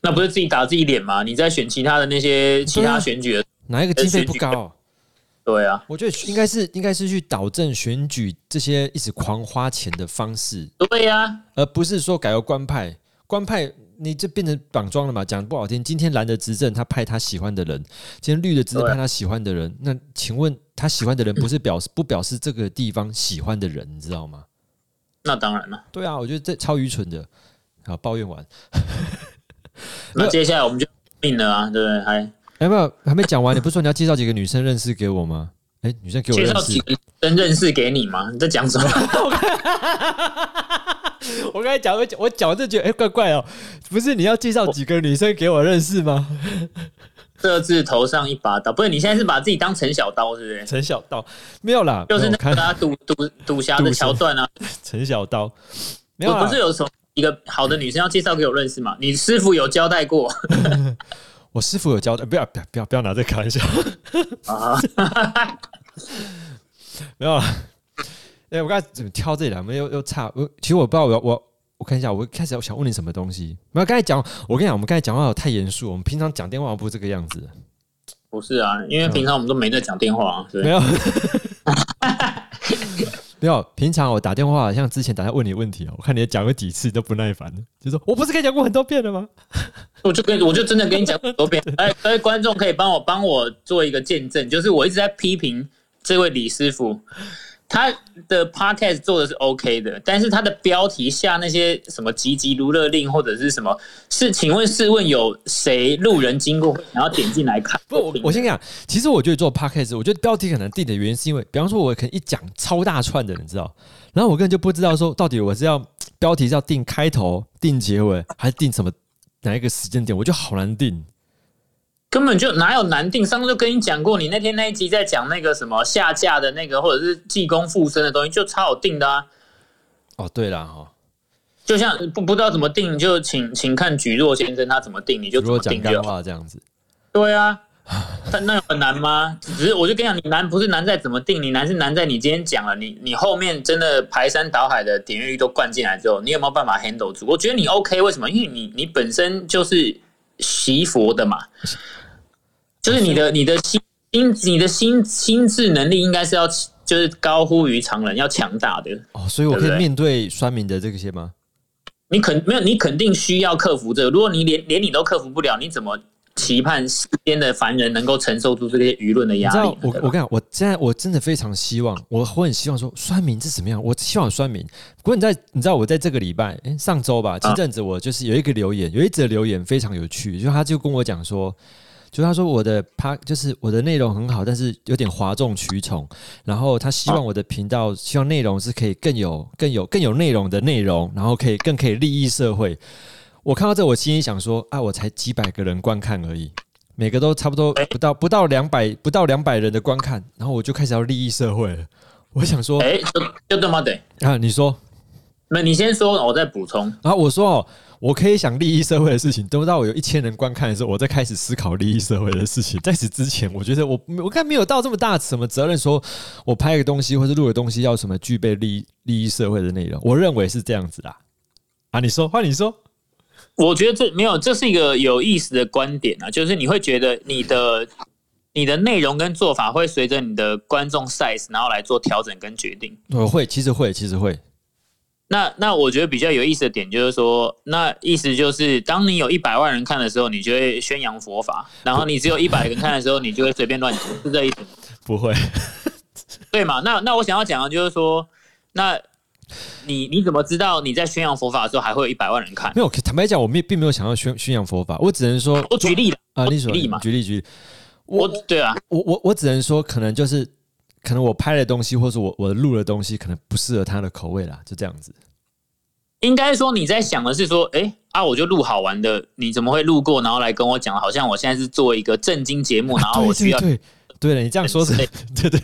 那不是自己打自己脸吗？你在选其他的那些其他选举，哪一个经费不高？对啊，我觉得应该是应该是去导正选举这些一直狂花钱的方式。对呀，而不是说改由官派，官派。你这变成绑桩了嘛？讲不好听，今天蓝的执政，他派他喜欢的人；今天绿的执政，派他喜欢的人。那请问他喜欢的人不是表示不表示这个地方喜欢的人，你知道吗？那当然了。对啊，我觉得这超愚蠢的。好，抱怨完。那接下来我们就命了啊，对不对？还有没有还没讲完？你不是说你要介绍几个女生认识给我吗？哎，女生给我介绍几个女生认识给你吗？你在讲什么？我刚才讲，我我讲就觉得哎，怪怪哦，不是你要介绍几个女生给我认识吗？各自头上一把刀，不是你现在是把自己当陈小刀，是不是？陈小刀没有啦，就是那个赌赌赌侠的桥段啊。陈小刀没有，不是有什么一个好的女生要介绍给我认识吗？你师傅有交代过？我师傅有交代，不要不要不要不要拿这开玩笑啊！没有。哎，我刚才怎么挑这两门又又差？我其实我不知道，我我我看一下，我开始我想问你什么东西？没有，刚才讲，我跟你讲，我们刚才讲话太严肃，我们平常讲电话不是这个样子。不是啊，因为平常我们都没在讲电话，没有，没有。平常我打电话，像之前打电话问你问题啊，我看你讲过几次都不耐烦了，就说我不是跟你讲过很多遍了吗？我就跟我就真的跟你讲很多遍。哎，各位观众可以帮我帮我做一个见证，就是我一直在批评这位李师傅。他的 podcast 做的是 OK 的，但是他的标题下那些什么“急急如勒令”或者是什么，是请问试问有谁路人经过然后点进来看？不，我我先讲，其实我觉得做 podcast，我觉得标题可能定的原因是因为，比方说我可能一讲超大串的，你知道，然后我根本就不知道说到底我是要标题是要定开头、定结尾，还是定什么哪一个时间点，我就好难定。根本就哪有难定？上次就跟你讲过，你那天那一集在讲那个什么下架的那个，或者是济公附身的东西，就超好定的啊。哦，对了哈，就像不不知道怎么定，就请请看举若先生他怎么定，你就怎么定就话这样子。对啊，但 那很难吗？只是我就跟你讲，你难不是难在怎么定，你难是难在你今天讲了，你你后面真的排山倒海的点阅率都灌进来之后，你有没有办法 handle 住？我觉得你 OK，为什么？因为你你本身就是习佛的嘛。就是你的你的心心你的心心智能力应该是要就是高乎于常人，要强大的哦，所以我可以面对酸民的这些吗？你肯没有？你肯定需要克服这个。如果你连连你都克服不了，你怎么期盼世间的凡人能够承受住这些舆论的压力。我我跟你讲，我现在我真的非常希望，我我很希望说酸民是什么样，我希望酸民。不过你在你知道我在这个礼拜，哎，上周吧，前阵子我就是有一个留言，有一则留言非常有趣，就他就跟我讲说。就他说我的他就是我的内容很好，但是有点哗众取宠。然后他希望我的频道，希望内容是可以更有、更有、更有内容的内容，然后可以更可以利益社会。我看到这，我心里想说啊，我才几百个人观看而已，每个都差不多不到不到两百不到两百人的观看，然后我就开始要利益社会了。我想说，哎，就就这么对啊？你说，那你先说，我再补充。然后我说哦。我可以想利益社会的事情，等到我有一千人观看的时候，我再开始思考利益社会的事情。在此之前，我觉得我我看没有到这么大什么责任，说我拍一个东西或者录个东西要什么具备利益利益社会的内容。我认为是这样子啦。啊，你说，换你说。我觉得这没有，这是一个有意思的观点啊，就是你会觉得你的你的内容跟做法会随着你的观众 size 然后来做调整跟决定。我会，其实会，其实会。那那我觉得比较有意思的点就是说，那意思就是，当你有一百万人看的时候，你就会宣扬佛法；然后你只有一百人看的时候，你就会随便乱讲，是这意思吗？不会，对嘛？那那我想要讲的就是说，那你你怎么知道你在宣扬佛法的时候还会有一百万人看？没有，坦白讲，我并并没有想要宣宣扬佛法，我只能说，我举例啊，你举例嘛，举例举例，我对啊，我我我只能说，可能就是。可能我拍的东西，或者我我录的东西，可能不适合他的口味啦，就这样子。应该说你在想的是说，哎啊，我就录好玩的，你怎么会路过，然后来跟我讲，好像我现在是做一个正经节目，然后我需要对对了，你这样说是，对对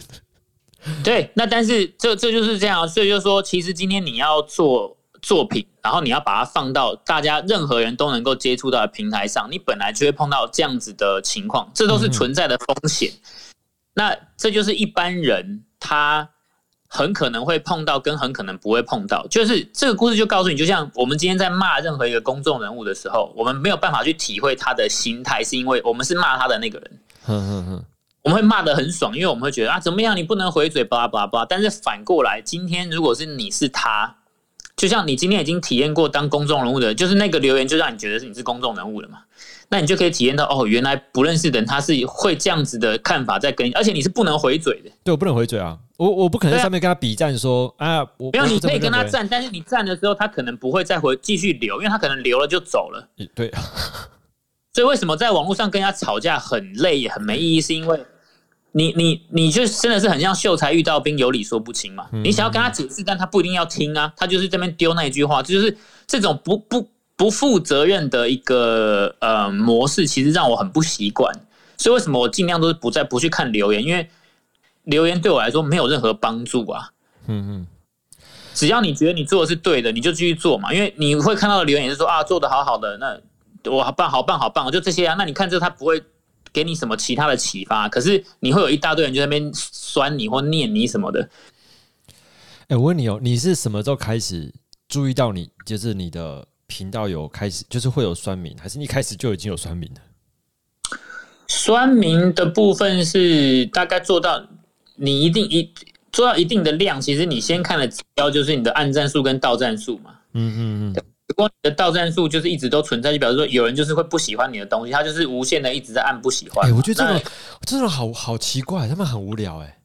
对。那但是这这就是这样，所以就是说，其实今天你要做作品，然后你要把它放到大家任何人都能够接触到的平台上，你本来就会碰到这样子的情况，这都是存在的风险。那这就是一般人他很可能会碰到，跟很可能不会碰到。就是这个故事就告诉你，就像我们今天在骂任何一个公众人物的时候，我们没有办法去体会他的心态，是因为我们是骂他的那个人。我们会骂的很爽，因为我们会觉得啊，怎么样你不能回嘴，巴拉巴拉巴拉。但是反过来，今天如果是你是他，就像你今天已经体验过当公众人物的，就是那个留言就让你觉得是你是公众人物了嘛。那你就可以体验到哦，原来不认识的人他是会这样子的看法在跟，而且你是不能回嘴的。对我不能回嘴啊，我我不可能在上面跟他比战说啊，我没有，你可以跟他战，但是你战的时候他可能不会再回继续留，因为他可能留了就走了。对，所以为什么在网络上跟人家吵架很累也很没意义？是因为你你你就真的是很像秀才遇到兵，有理说不清嘛。你想要跟他解释，但他不一定要听啊，他就是这边丢那一句话，就是这种不不。不负责任的一个呃模式，其实让我很不习惯。所以为什么我尽量都是不再不去看留言？因为留言对我来说没有任何帮助啊。嗯嗯。只要你觉得你做的是对的，你就继续做嘛。因为你会看到的留言也是说啊，做的好好的，那我好棒好棒好棒，就这些啊。那你看这他不会给你什么其他的启发，可是你会有一大堆人就在那边酸你或念你什么的。哎，我问你哦，你是什么时候开始注意到你就是你的？频道有开始，就是会有酸民，还是一开始就已经有酸民了？酸民的部分是大概做到你一定一做到一定的量，其实你先看的指标就是你的按赞数跟到赞数嘛。嗯嗯嗯。如果你的到赞数就是一直都存在，就表示说有人就是会不喜欢你的东西，他就是无限的一直在按不喜欢。哎，我觉得这种这种好好奇怪，他们很无聊哎。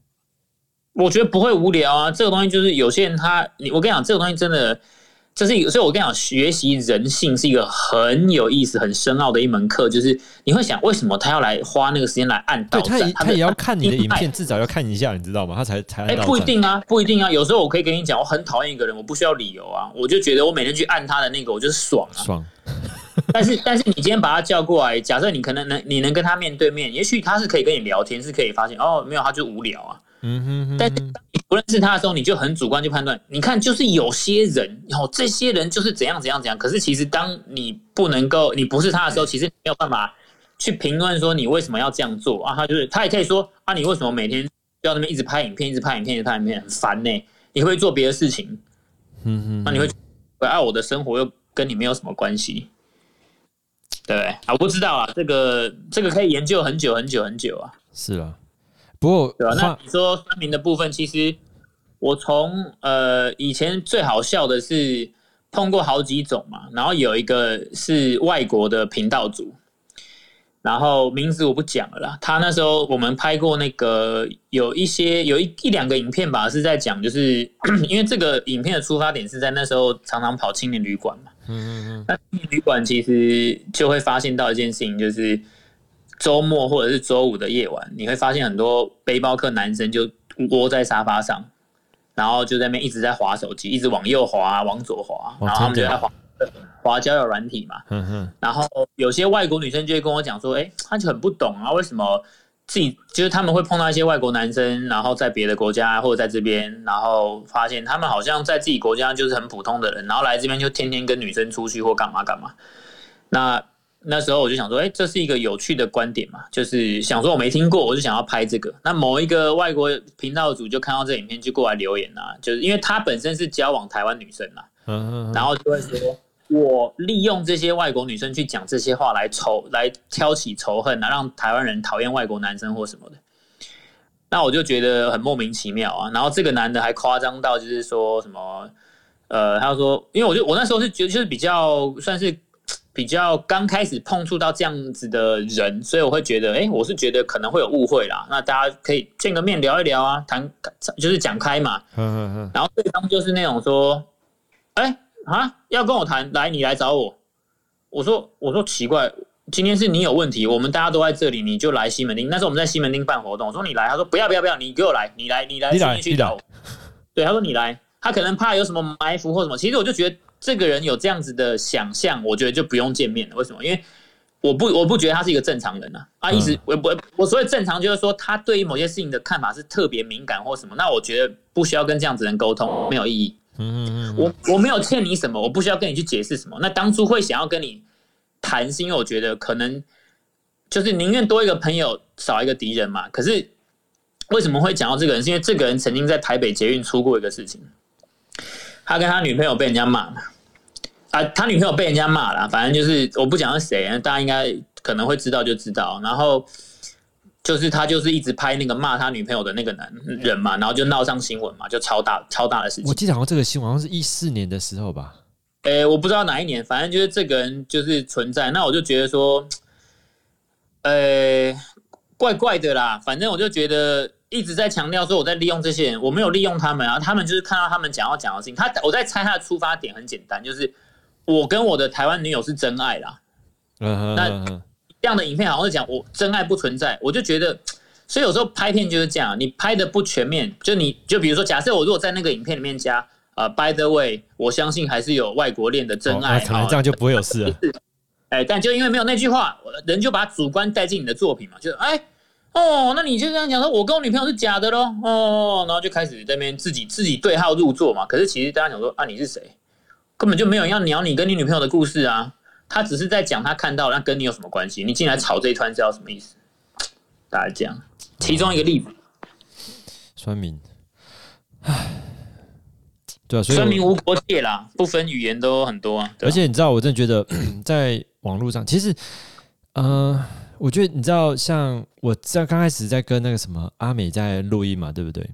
我觉得不会无聊啊，这个东西就是有些人他，你我跟你讲，这个东西真的。这是一个，所以我跟你讲，学习人性是一个很有意思、很深奥的一门课。就是你会想，为什么他要来花那个时间来按到赞？他也要看你的影片，至少要看一下，你知道吗？他才才哎，不一定啊，不一定啊。有时候我可以跟你讲，我很讨厌一个人，我不需要理由啊，我就觉得我每天去按他的那个，我就是爽啊。爽。但是，但是你今天把他叫过来，假设你可能能，你能跟他面对面，也许他是可以跟你聊天，是可以发现哦，没有，他就无聊啊。嗯哼哼，但当你不认识他的时候，你就很主观去判断。你看，就是有些人，然后这些人就是怎样怎样怎样。可是其实，当你不能够，你不是他的时候，其实没有办法去评论说你为什么要这样做啊。他就是，他也可以说啊，你为什么每天要那边一直拍影片，一直拍影片，一直拍影片，很烦呢？你会做别的事情，嗯哼，那你会爱我的生活又跟你没有什么关系，对不对？啊，不知道啊，这个这个可以研究很久很久很久啊。是啊。不过，对吧？那你说酸民的部分，其实我从呃以前最好笑的是碰过好几种嘛。然后有一个是外国的频道组，然后名字我不讲了啦。他那时候我们拍过那个有一些有一一两个影片吧，是在讲，就是 因为这个影片的出发点是在那时候常常跑青年旅馆嘛。嗯嗯嗯。那青年旅馆其实就会发现到一件事情，就是周末或者是周五的夜晚，你会发现很多背包客男生就窝在沙发上，然后就在那边一直在划手机，一直往右滑，往左滑，然后他们就在滑。滑交友软体嘛，然后有些外国女生就会跟我讲说，哎，她就很不懂啊，为什么自己就是他们会碰到一些外国男生，然后在别的国家或者在这边，然后发现他们好像在自己国家就是很普通的人，然后来这边就天天跟女生出去或干嘛干嘛。那那时候我就想说，哎，这是一个有趣的观点嘛，就是想说我没听过，我就想要拍这个。那某一个外国频道主就看到这影片就过来留言啊，就是因为他本身是交往台湾女生啊，然后就会说。我利用这些外国女生去讲这些话来仇来挑起仇恨啊，让台湾人讨厌外国男生或什么的，那我就觉得很莫名其妙啊。然后这个男的还夸张到就是说什么，呃，他说，因为我就我那时候是觉得就是比较算是比较刚开始碰触到这样子的人，所以我会觉得，哎，我是觉得可能会有误会啦。那大家可以见个面聊一聊啊，谈就是讲开嘛。嗯嗯嗯。然后对方就是那种说，哎。啊，要跟我谈，来，你来找我。我说，我说奇怪，今天是你有问题，我们大家都在这里，你就来西门町。那时候我们在西门町办活动，我说你来，他说不要不要不要，你给我来，你来你来，你来去找。对，他说你来，他可能怕有什么埋伏或什么。其实我就觉得这个人有这样子的想象，我觉得就不用见面了。为什么？因为我不我不觉得他是一个正常人啊。啊，意思我我我所谓正常就是说他对于某些事情的看法是特别敏感或什么。那我觉得不需要跟这样子人沟通，没有意义。嗯，我我没有欠你什么，我不需要跟你去解释什么。那当初会想要跟你谈，是因为我觉得可能就是宁愿多一个朋友，少一个敌人嘛。可是为什么会讲到这个人？是因为这个人曾经在台北捷运出过一个事情，他跟他女朋友被人家骂嘛。啊，他女朋友被人家骂了，反正就是我不讲是谁，大家应该可能会知道就知道。然后。就是他，就是一直拍那个骂他女朋友的那个男人嘛，然后就闹上新闻嘛，就超大超大的事情。我记得好像这个新闻好像是一四年的时候吧。诶，我不知道哪一年，反正就是这个人就是存在。那我就觉得说，呃，怪怪的啦。反正我就觉得一直在强调说我在利用这些人，我没有利用他们啊。他们就是看到他们讲要讲的事情，他我在猜他的出发点很简单，就是我跟我的台湾女友是真爱啦。嗯那。这样的影片好像是讲我真爱不存在，我就觉得，所以有时候拍片就是这样，你拍的不全面，就你就比如说，假设我如果在那个影片里面加呃，by the way，我相信还是有外国恋的真爱，可能这样就不会有事了。哎，但就因为没有那句话，人就把主观带进你的作品嘛，就哎哦，那你就这样讲说，我跟我女朋友是假的喽，哦，然后就开始在那边自己自己对号入座嘛。可是其实大家想说啊，你是谁？根本就没有要鸟你跟你女朋友的故事啊。他只是在讲他看到，那跟你有什么关系？你进来吵这一团，知道什么意思？大家这样。其中一个例子，酸民，唉，对啊，所以酸民无国界啦，不分语言都很多啊。而且你知道，我真的觉得 在网络上，其实，呃，我觉得你知道，像我在刚开始在跟那个什么阿美在录音嘛，对不对？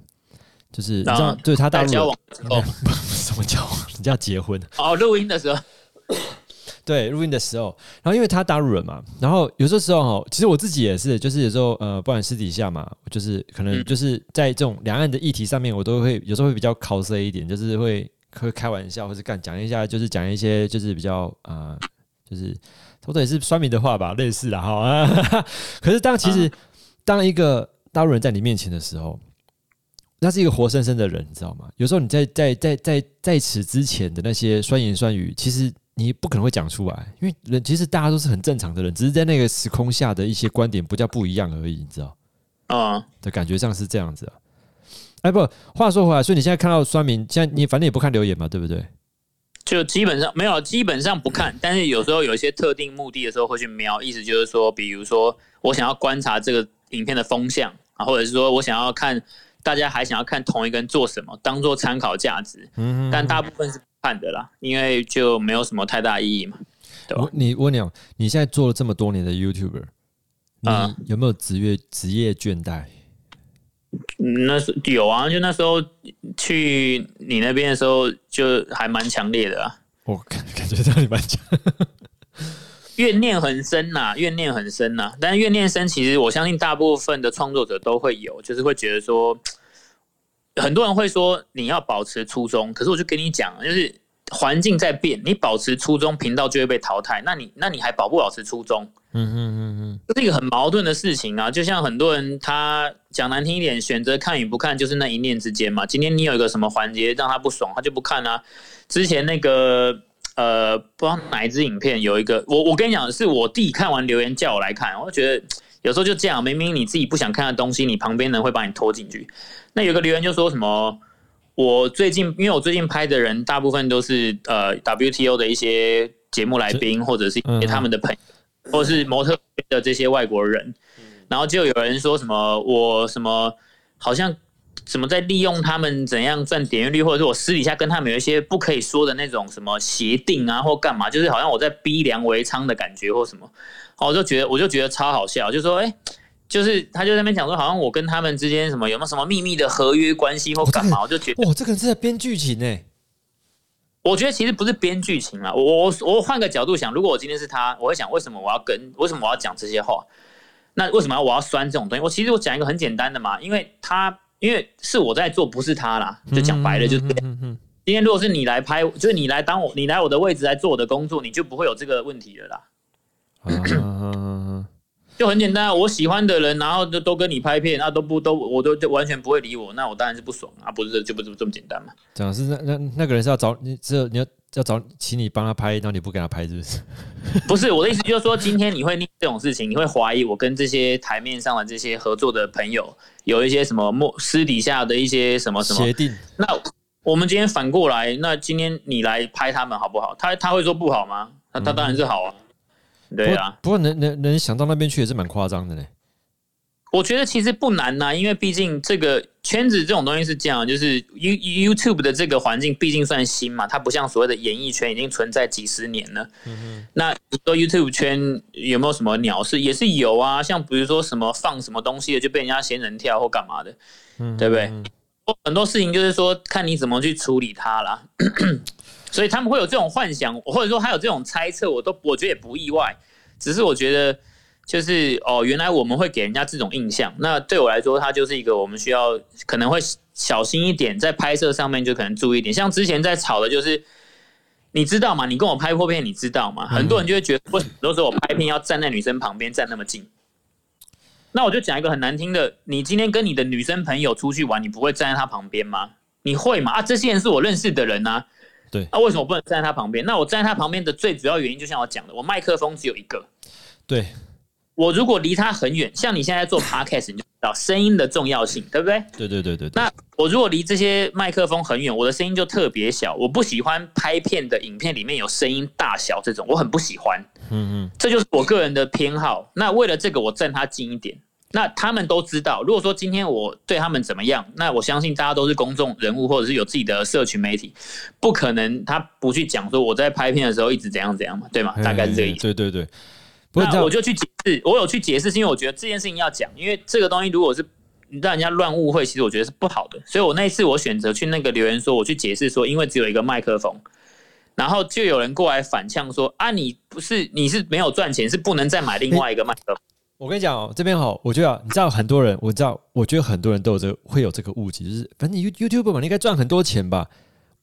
就是你知道，对他大交往，什么交往？人家结婚？哦，录音的时候。对，录音的时候，然后因为他大陆人嘛，然后有些时候哈，其实我自己也是，就是有时候呃，不管私底下嘛，就是可能就是在这种两岸的议题上面，我都会有时候会比较 cos 一点，就是会会开玩笑，或者干讲一下，就是讲一些就是比较啊，就是或者也是酸民的话吧，类似的哈。可是当其实当一个大陆人在你面前的时候，那是一个活生生的人，你知道吗？有时候你在在在在在此之前的那些酸言酸语，其实。你不可能会讲出来，因为人其实大家都是很正常的人，只是在那个时空下的一些观点不叫不一样而已，你知道？啊，的感觉上是这样子啊。哎，不，话说回来，所以你现在看到酸民，现在你反正也不看留言嘛，对不对？就基本上没有，基本上不看，但是有时候有一些特定目的的时候会去瞄，意思就是说，比如说我想要观察这个影片的风向啊，或者是说我想要看大家还想要看同一个人做什么，当做参考价值。嗯，但大部分是不。看的啦，因为就没有什么太大意义嘛，对吧？你我讲，你现在做了这么多年的 YouTuber，你有没有职业职业倦怠？那是有啊，就那时候去你那边的时候，就还蛮强烈的啊。我感感觉到你蛮强，怨念很深呐，怨念很深呐。但是怨念深，其实我相信大部分的创作者都会有，就是会觉得说，很多人会说你要保持初衷，可是我就跟你讲，就是环境在变，你保持初衷，频道就会被淘汰。那你那你还保不保持初衷？嗯嗯嗯嗯，这是一个很矛盾的事情啊。就像很多人他讲难听一点，选择看与不看，就是那一念之间嘛。今天你有一个什么环节让他不爽，他就不看啊。之前那个。呃，不知道哪一支影片有一个，我我跟你讲，是我弟看完留言叫我来看，我觉得有时候就这样，明明你自己不想看的东西，你旁边人会把你拖进去。那有个留言就说什么，我最近因为我最近拍的人大部分都是呃 WTO 的一些节目来宾，或者是一些他们的朋友，或者是模特的这些外国人，然后就有人说什么我什么好像。怎么在利用他们怎样赚点阅率，或者是我私底下跟他们有一些不可以说的那种什么协定啊，或干嘛，就是好像我在逼良为娼的感觉，或什么，我就觉得我就觉得超好笑，就说哎，就是他就在那边讲说，好像我跟他们之间什么有没有什么秘密的合约关系或干嘛，我就觉得哇，这个人是在编剧情呢。我觉得其实不是编剧情啊，我我我换个角度想，如果我今天是他，我会想为什么我要跟为什么我要讲这些话？那为什么我要酸这种东西？我其实我讲一个很简单的嘛，因为他。因为是我在做，不是他啦，就讲白了，就是今天如果是你来拍，就是你来当我，你来我的位置来做我的工作，你就不会有这个问题了啦。就很简单，我喜欢的人，然后都都跟你拍片，那都不都，我都就完全不会理我，那我当然是不爽啊，不是就不是这么简单嘛。讲是那那那个人是要找你，只有你要。要找请你帮他拍，然后你不给他拍，是不是？不是我的意思，就是说今天你会念这种事情，你会怀疑我跟这些台面上的这些合作的朋友有一些什么默私底下的一些什么什么协定。那我们今天反过来，那今天你来拍他们好不好？他他会说不好吗？那他当然是好啊。对啊，不过能能能想到那边去也是蛮夸张的呢。我觉得其实不难呐，因为毕竟这个圈子这种东西是这样，就是 You YouTube 的这个环境毕竟算新嘛，它不像所谓的演艺圈已经存在几十年了。那说 YouTube 圈有没有什么鸟事？也是有啊，像比如说什么放什么东西的就被人家仙人跳或干嘛的，嗯，对不对？很多事情就是说看你怎么去处理它啦。所以他们会有这种幻想，或者说还有这种猜测，我都我觉得也不意外，只是我觉得。就是哦，原来我们会给人家这种印象。那对我来说，它就是一个我们需要可能会小心一点，在拍摄上面就可能注意一点。像之前在吵的，就是你知道吗？你跟我拍破片，你知道吗？很多人就会觉得，为什么都说我拍片要站在女生旁边，站那么近？那我就讲一个很难听的：你今天跟你的女生朋友出去玩，你不会站在她旁边吗？你会吗？啊，这些人是我认识的人啊。对。那为什么不能站在他旁边？那我站在他旁边的最主要原因，就像我讲的，我麦克风只有一个。对。我如果离他很远，像你现在做 podcast，你就知道声音的重要性，对不对？对对对对。那我如果离这些麦克风很远，我的声音就特别小。我不喜欢拍片的影片里面有声音大小这种，我很不喜欢。嗯嗯，这就是我个人的偏好。那为了这个，我站他近一点。那他们都知道，如果说今天我对他们怎么样，那我相信大家都是公众人物，或者是有自己的社群媒体，不可能他不去讲说我在拍片的时候一直怎样怎样嘛，对吗？大概是这个意思。对对对。那我就去解释，我有去解释，是因为我觉得这件事情要讲，因为这个东西如果是让人家乱误会，其实我觉得是不好的。所以我那一次我选择去那个留言说，我去解释说，因为只有一个麦克风，然后就有人过来反呛说啊，你不是你是没有赚钱，是不能再买另外一个麦克风。我跟你讲哦，这边好，我觉得你知道很多人，我知道，我觉得很多人都有这个会有这个误解，就是反正 You YouTube 嘛，你应该赚很多钱吧。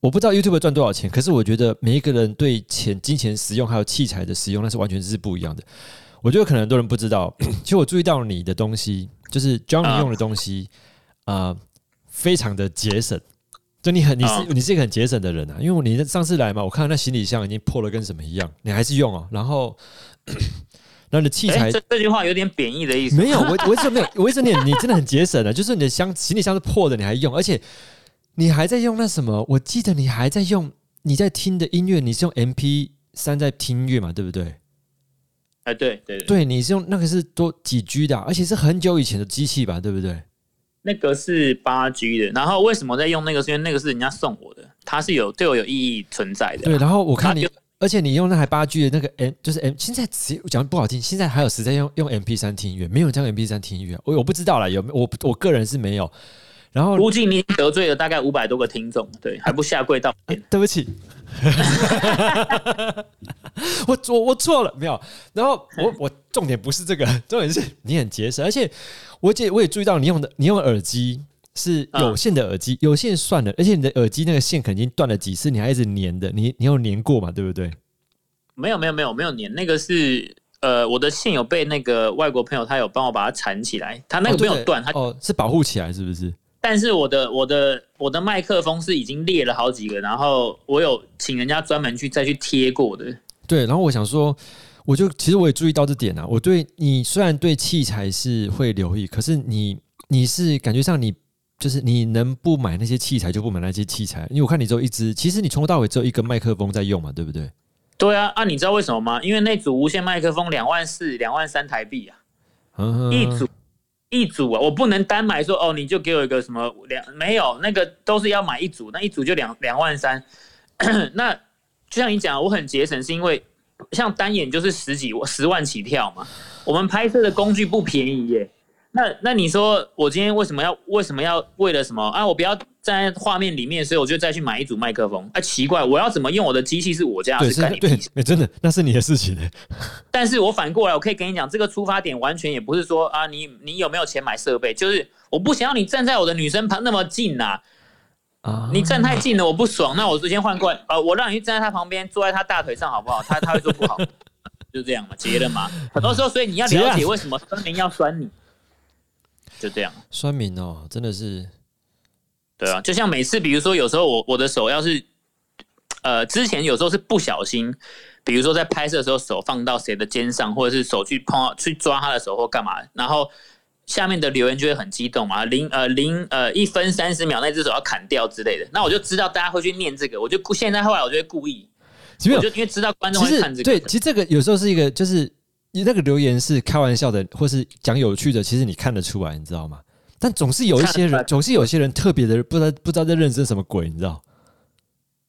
我不知道 YouTube 赚多少钱，可是我觉得每一个人对钱、金钱使用还有器材的使用，那是完全是不一样的。我觉得可能很多人不知道，其实我注意到你的东西，就是 John 用的东西啊，非常的节省。就你很你是你是一个很节省的人啊，因为你上次来嘛，我看到那行李箱已经破了跟什么一样，你还是用哦。然后，那你的器材这句话有点贬义的意思。没有，我 我一直没有，我一直念你真的很节省的，就是你的箱行李箱是破的，你还用，而且。你还在用那什么？我记得你还在用你在听的音乐，你是用 M P 三在听音乐嘛？对不对？哎，对对对，你是用那个是多几 G 的，而且是很久以前的机器吧？对不对？那个是八 G 的。然后为什么在用那个？是因为那个是人家送我的，它是有对我有意义存在的。对，然后我看你，而且你用那台八 G 的那个 M，就是 M，现在讲不好听，现在还有谁在用用 M P 三听音乐，没有这样 M P 三听音乐，我我不知道了，有没我我个人是没有。然后估计你得罪了大概五百多个听众，对，还不下跪道歉。对不起，我我我错了，没有。然后我 我重点不是这个，重点是你很节省，而且我姐我也注意到你用的你用的耳机是有线的耳机，有线算了，而且你的耳机那个线肯定断了几次，你还一直粘的，你你有粘过嘛？对不对？没有没有没有没有粘，那个是呃我的线有被那个外国朋友他有帮我把它缠起来，他那个没有断，他哦是保护起来是不是？但是我的我的我的麦克风是已经裂了好几个，然后我有请人家专门去再去贴过的。对，然后我想说，我就其实我也注意到这点啊。我对你虽然对器材是会留意，可是你你是感觉上你就是你能不买那些器材就不买那些器材，因为我看你只有一支，其实你从头到尾只有一个麦克风在用嘛，对不对？对啊，啊，你知道为什么吗？因为那组无线麦克风两万四、两万三台币啊，一组。一组啊，我不能单买说哦，你就给我一个什么两没有那个都是要买一组，那一组就两两万三。那就像你讲，我很节省，是因为像单眼就是十几十万起跳嘛，我们拍摄的工具不便宜耶。那那你说我今天为什么要为什么要为了什么啊？我不要站在画面里面，所以我就再去买一组麦克风。啊，奇怪，我要怎么用我的机器是我家是干你对，真的那是你的事情呢。但是我反过来，我可以跟你讲，这个出发点完全也不是说啊，你你有没有钱买设备？就是我不想要你站在我的女生旁那么近呐。啊，你站太近了，我不爽。那我就先换过来，呃，我让你站在她旁边，坐在她大腿上好不好？她她会说不好，就这样嘛，结了嘛。很多时候，所以你要了解为什么酸民要酸你。就这样，酸民哦，真的是，对啊，就像每次，比如说有时候我我的手要是，呃，之前有时候是不小心，比如说在拍摄的时候手放到谁的肩上，或者是手去碰去抓他的手或干嘛，然后下面的留言就会很激动嘛，零呃零呃一分三十秒那只手要砍掉之类的，那我就知道大家会去念这个，我就故现在后来我就会故意，我就因为知道观众会看这个，对，其实这个有时候是一个就是。你那个留言是开玩笑的，或是讲有趣的，其实你看得出来，你知道吗？但总是有一些人，总是有些人特别的，不知道不知道在认真什么鬼，你知道？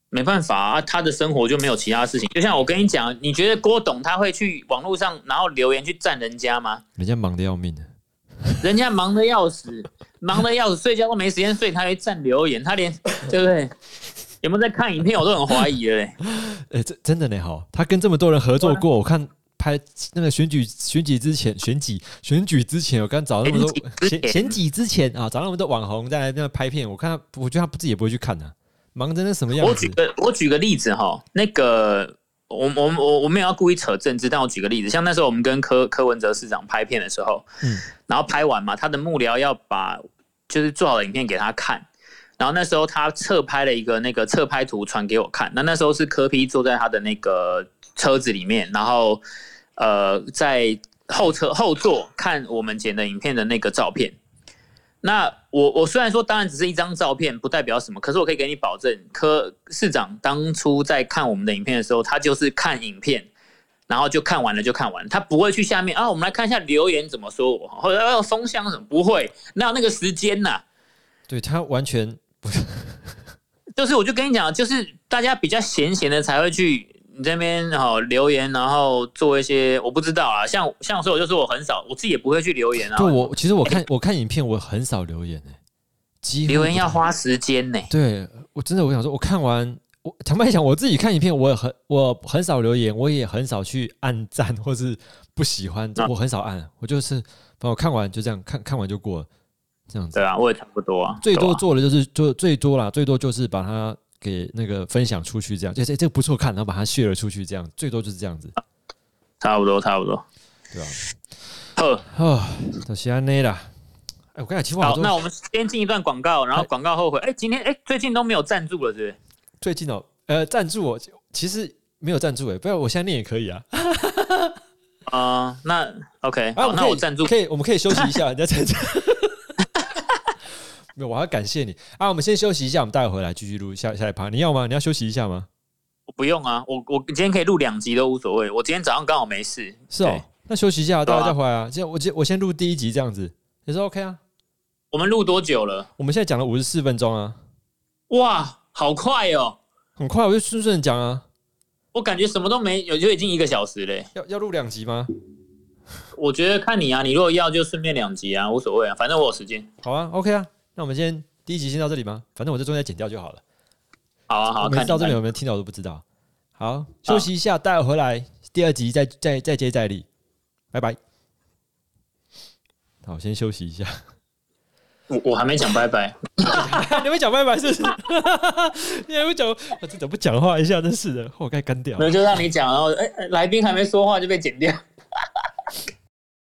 没办法啊，他的生活就没有其他事情。就像我跟你讲，你觉得郭董他会去网络上然后留言去赞人家吗？人家忙得要命的，人家忙得要死，忙得要死，睡觉都没时间睡，他还赞留言，他连对不对？有没有在看影片？我都很怀疑了嘞。哎，这真的呢，好，他跟这么多人合作过，我看。拍那个选举选举之前选举选举之前，我刚找那么多选选举之前啊，找那么多网红在那拍片，我看他，我觉得他自己也不会去看的，忙着那什么样子。我举个我举个例子哈，那个我我我我没有要故意扯政治，但我举个例子，像那时候我们跟柯柯文哲市长拍片的时候，嗯，然后拍完嘛，他的幕僚要把就是做好的影片给他看，然后那时候他侧拍了一个那个侧拍图传给我看，那那时候是柯 P 坐在他的那个车子里面，然后。呃，在后车后座看我们剪的影片的那个照片，那我我虽然说当然只是一张照片，不代表什么，可是我可以给你保证，柯市长当初在看我们的影片的时候，他就是看影片，然后就看完了就看完，他不会去下面啊，我们来看一下留言怎么说我，或者要封箱什么，不会，哪有那个时间呐？对他完全不是，就是我就跟你讲，就是大家比较闲闲的才会去。你这边好留言，然后做一些我不知道啊，像像说我就是我很少，我自己也不会去留言啊。对，我其实我看 我看影片，我很少留言诶，留言要花时间呢。对我真的我想说，我看完我坦白讲，我自己看影片，我也很我很少留言，我也很少去按赞或是不喜欢，我很少按，我就是把我看完就这样看看完就过了，这样子。对啊，我也差不多啊，最多做的就是就最多啦，最多就是把它。给那个分享出去，这样就这这个不错看，然后把它 share 出去，这样最多就是这样子，差不多差不多，对吧？呵，啊，都是安内啦。哎，我刚才其实好，那我们先进一段广告，然后广告后悔。哎，今天哎，最近都没有赞助了，是不是？最近哦，呃，赞助我其实没有赞助哎，不要我现在念也可以啊。啊，那 OK，好，那我赞助可以，我们可以休息一下，再赞助。没有，我要感谢你啊！我们先休息一下，我们待会回来继续录下下一趴。你要吗？你要休息一下吗？我不用啊，我我今天可以录两集都无所谓。我今天早上刚好没事。是哦，那休息一下，待会再回来啊。先我先我先录第一集这样子也是 OK 啊。我们录多久了？我们现在讲了五十四分钟啊。哇，好快哦！很快，我就顺顺讲啊。我感觉什么都没有，就已经一个小时嘞。要要录两集吗？我觉得看你啊，你如果要就顺便两集啊，无所谓啊，反正我有时间。好啊，OK 啊。那我们先第一集先到这里吗？反正我这中间剪掉就好了。好啊，好，每次到这里里有没有听到我都不知道。好，休息一下，待会回来第二集再再再接再厉，拜拜。好，先休息一下。我我还没讲拜拜，你没讲拜拜是不是？你还没讲，我这怎么不讲话一下？真是的，我该干掉没。有就让你讲，然后哎、哎来宾还没说话就被剪掉。